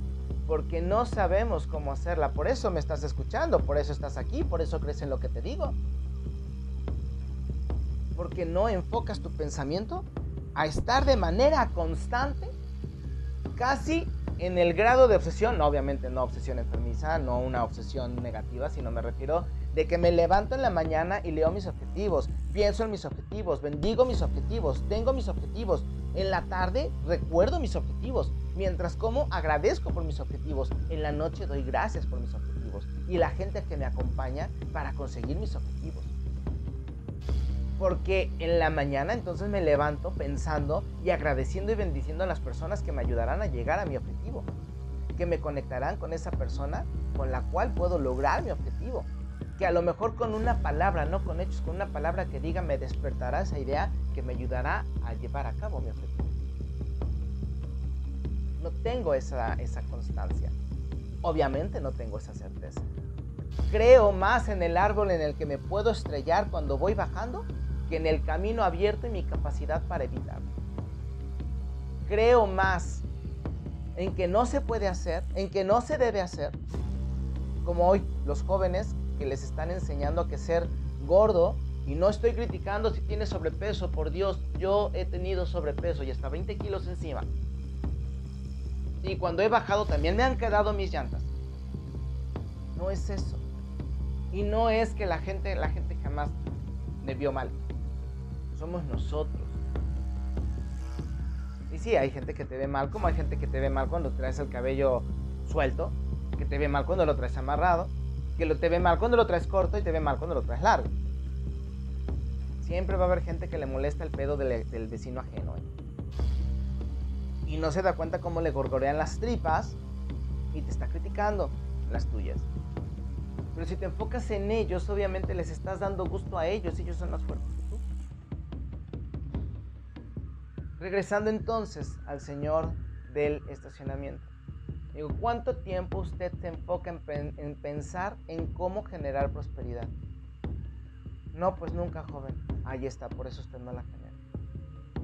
Porque no sabemos cómo hacerla. Por eso me estás escuchando, por eso estás aquí, por eso crees en lo que te digo porque no enfocas tu pensamiento a estar de manera constante, casi en el grado de obsesión, no, obviamente no obsesión enfermiza, no una obsesión negativa, sino me refiero de que me levanto en la mañana y leo mis objetivos, pienso en mis objetivos, bendigo mis objetivos, tengo mis objetivos. En la tarde recuerdo mis objetivos. Mientras como agradezco por mis objetivos. En la noche doy gracias por mis objetivos. Y la gente que me acompaña para conseguir mis objetivos. Porque en la mañana entonces me levanto pensando y agradeciendo y bendiciendo a las personas que me ayudarán a llegar a mi objetivo. Que me conectarán con esa persona con la cual puedo lograr mi objetivo que a lo mejor con una palabra, no con hechos, con una palabra que diga me despertará esa idea que me ayudará a llevar a cabo mi objetivo. No tengo esa, esa constancia. Obviamente no tengo esa certeza. Creo más en el árbol en el que me puedo estrellar cuando voy bajando en el camino abierto y mi capacidad para evitarlo. Creo más en que no se puede hacer, en que no se debe hacer, como hoy los jóvenes que les están enseñando a que ser gordo, y no estoy criticando si tienes sobrepeso, por Dios, yo he tenido sobrepeso y hasta 20 kilos encima. Y cuando he bajado también me han quedado mis llantas. No es eso. Y no es que la gente, la gente jamás me vio mal. Somos nosotros. Y sí, hay gente que te ve mal, como hay gente que te ve mal cuando traes el cabello suelto, que te ve mal cuando lo traes amarrado, que lo, te ve mal cuando lo traes corto y te ve mal cuando lo traes largo. Siempre va a haber gente que le molesta el pedo del, vecino ajeno. ¿eh? Y no se da cuenta cómo le gorgorean las tripas y te está criticando las tuyas. Pero si te enfocas en ellos, obviamente les estás dando gusto a ellos ellos son más fuertes Regresando entonces al señor del estacionamiento. Digo, ¿cuánto tiempo usted se enfoca en, pensar en cómo generar prosperidad? No, pues nunca, joven. Ahí está, por eso usted no la genera.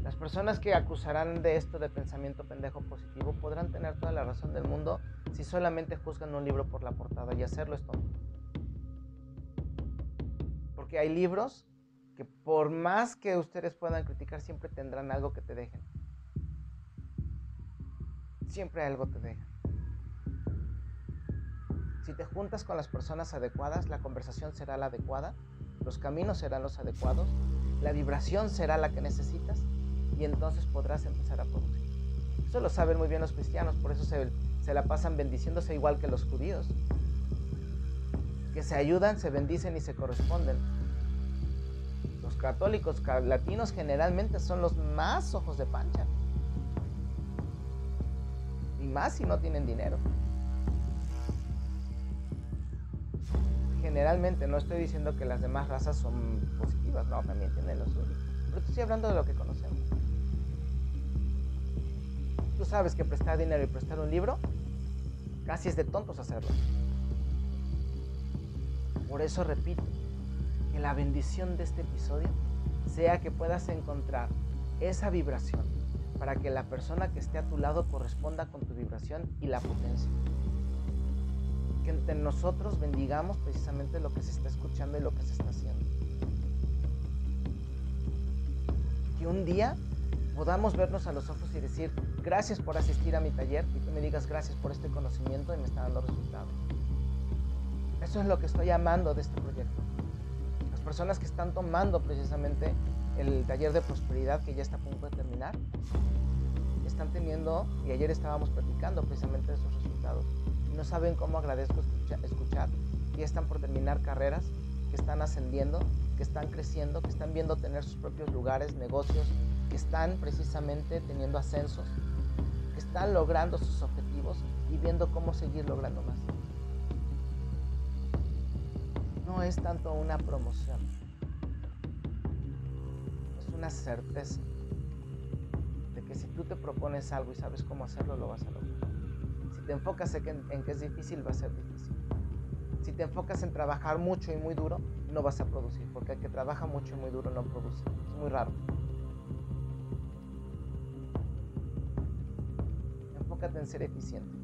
Las personas que acusarán de esto de pensamiento pendejo positivo podrán tener toda la razón del mundo si solamente juzgan un libro por la portada y hacerlo es tonto. Porque hay libros que por más que ustedes puedan criticar, siempre tendrán algo que te dejen. Siempre algo te deja. Si te juntas con las personas adecuadas, la conversación será la adecuada, los caminos serán los adecuados, la vibración será la que necesitas y entonces podrás empezar a producir. Eso lo saben muy bien los cristianos, por eso se, se la pasan bendiciéndose igual que los judíos, que se ayudan, se bendicen y se corresponden. Los católicos latinos generalmente son los más ojos de pancha. Y más si no tienen dinero. generalmente, no estoy diciendo que las demás razas son positivas, no, también tienen lo suyo. Pero estoy hablando de lo que conocemos. Tú sabes que prestar dinero y prestar un libro, casi es de tontos hacerlo. Por eso repito, que la bendición de este episodio sea que puedas encontrar esa vibración para que la persona que esté a tu lado corresponda con tu vibración y la potencia que entre nosotros bendigamos precisamente lo que se está escuchando y lo que se está haciendo. Que un día podamos vernos a los ojos y decir, gracias por asistir a mi taller y tú me digas gracias por este conocimiento y me está dando resultados. Eso es lo que estoy amando de este proyecto. Personas que están tomando precisamente el taller de prosperidad que ya está a punto de terminar, están teniendo, y ayer estábamos platicando precisamente de esos resultados, no saben cómo agradezco escuchar, que están por terminar carreras, que están ascendiendo, que están creciendo, que están viendo tener sus propios lugares, negocios, que están precisamente teniendo ascensos, que están logrando sus objetivos y viendo cómo seguir logrando más. No es tanto una promoción, es una certeza de que si tú te propones algo y sabes cómo hacerlo, lo vas a lograr te enfocas en que, es difícil, va a ser difícil. Si te enfocas en trabajar mucho y muy duro, no vas a producir, porque el que trabaja mucho y muy duro no produce. Es muy raro. Enfócate en ser eficiente.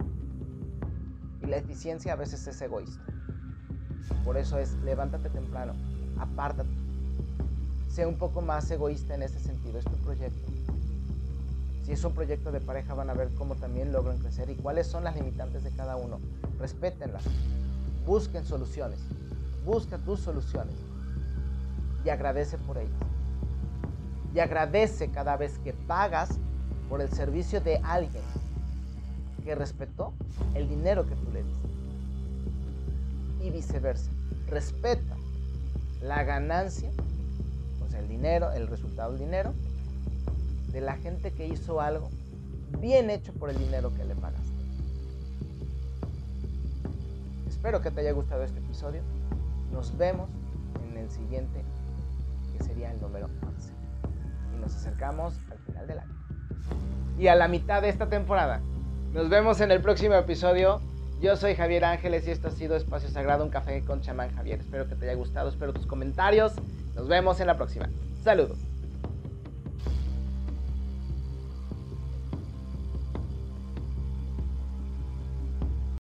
Y la eficiencia a veces es egoísta. Por eso es, levántate temprano, apártate. Sea un poco más egoísta en ese sentido, es tu proyecto si es un proyecto de pareja van a ver cómo también logran crecer y cuáles son las limitantes de cada uno. Respétenlas. Busquen soluciones. Busca tus soluciones. y agradece por ellas. Y agradece cada vez que pagas por el servicio de alguien que respetó el dinero que tú le diste. Y viceversa. Respeta la ganancia, o sea, el dinero, el resultado del dinero, de la gente que hizo algo bien hecho por el dinero que le pagaste. Espero que te haya gustado este episodio. Nos vemos en el siguiente, que sería el número 11. Y nos acercamos al final del año. Y a la mitad de esta temporada. Nos vemos en el próximo episodio. Yo soy Javier Ángeles y esto ha sido Espacio Sagrado, un café con chamán Javier. Espero que te haya gustado, espero tus comentarios. Nos vemos en la próxima. Saludos.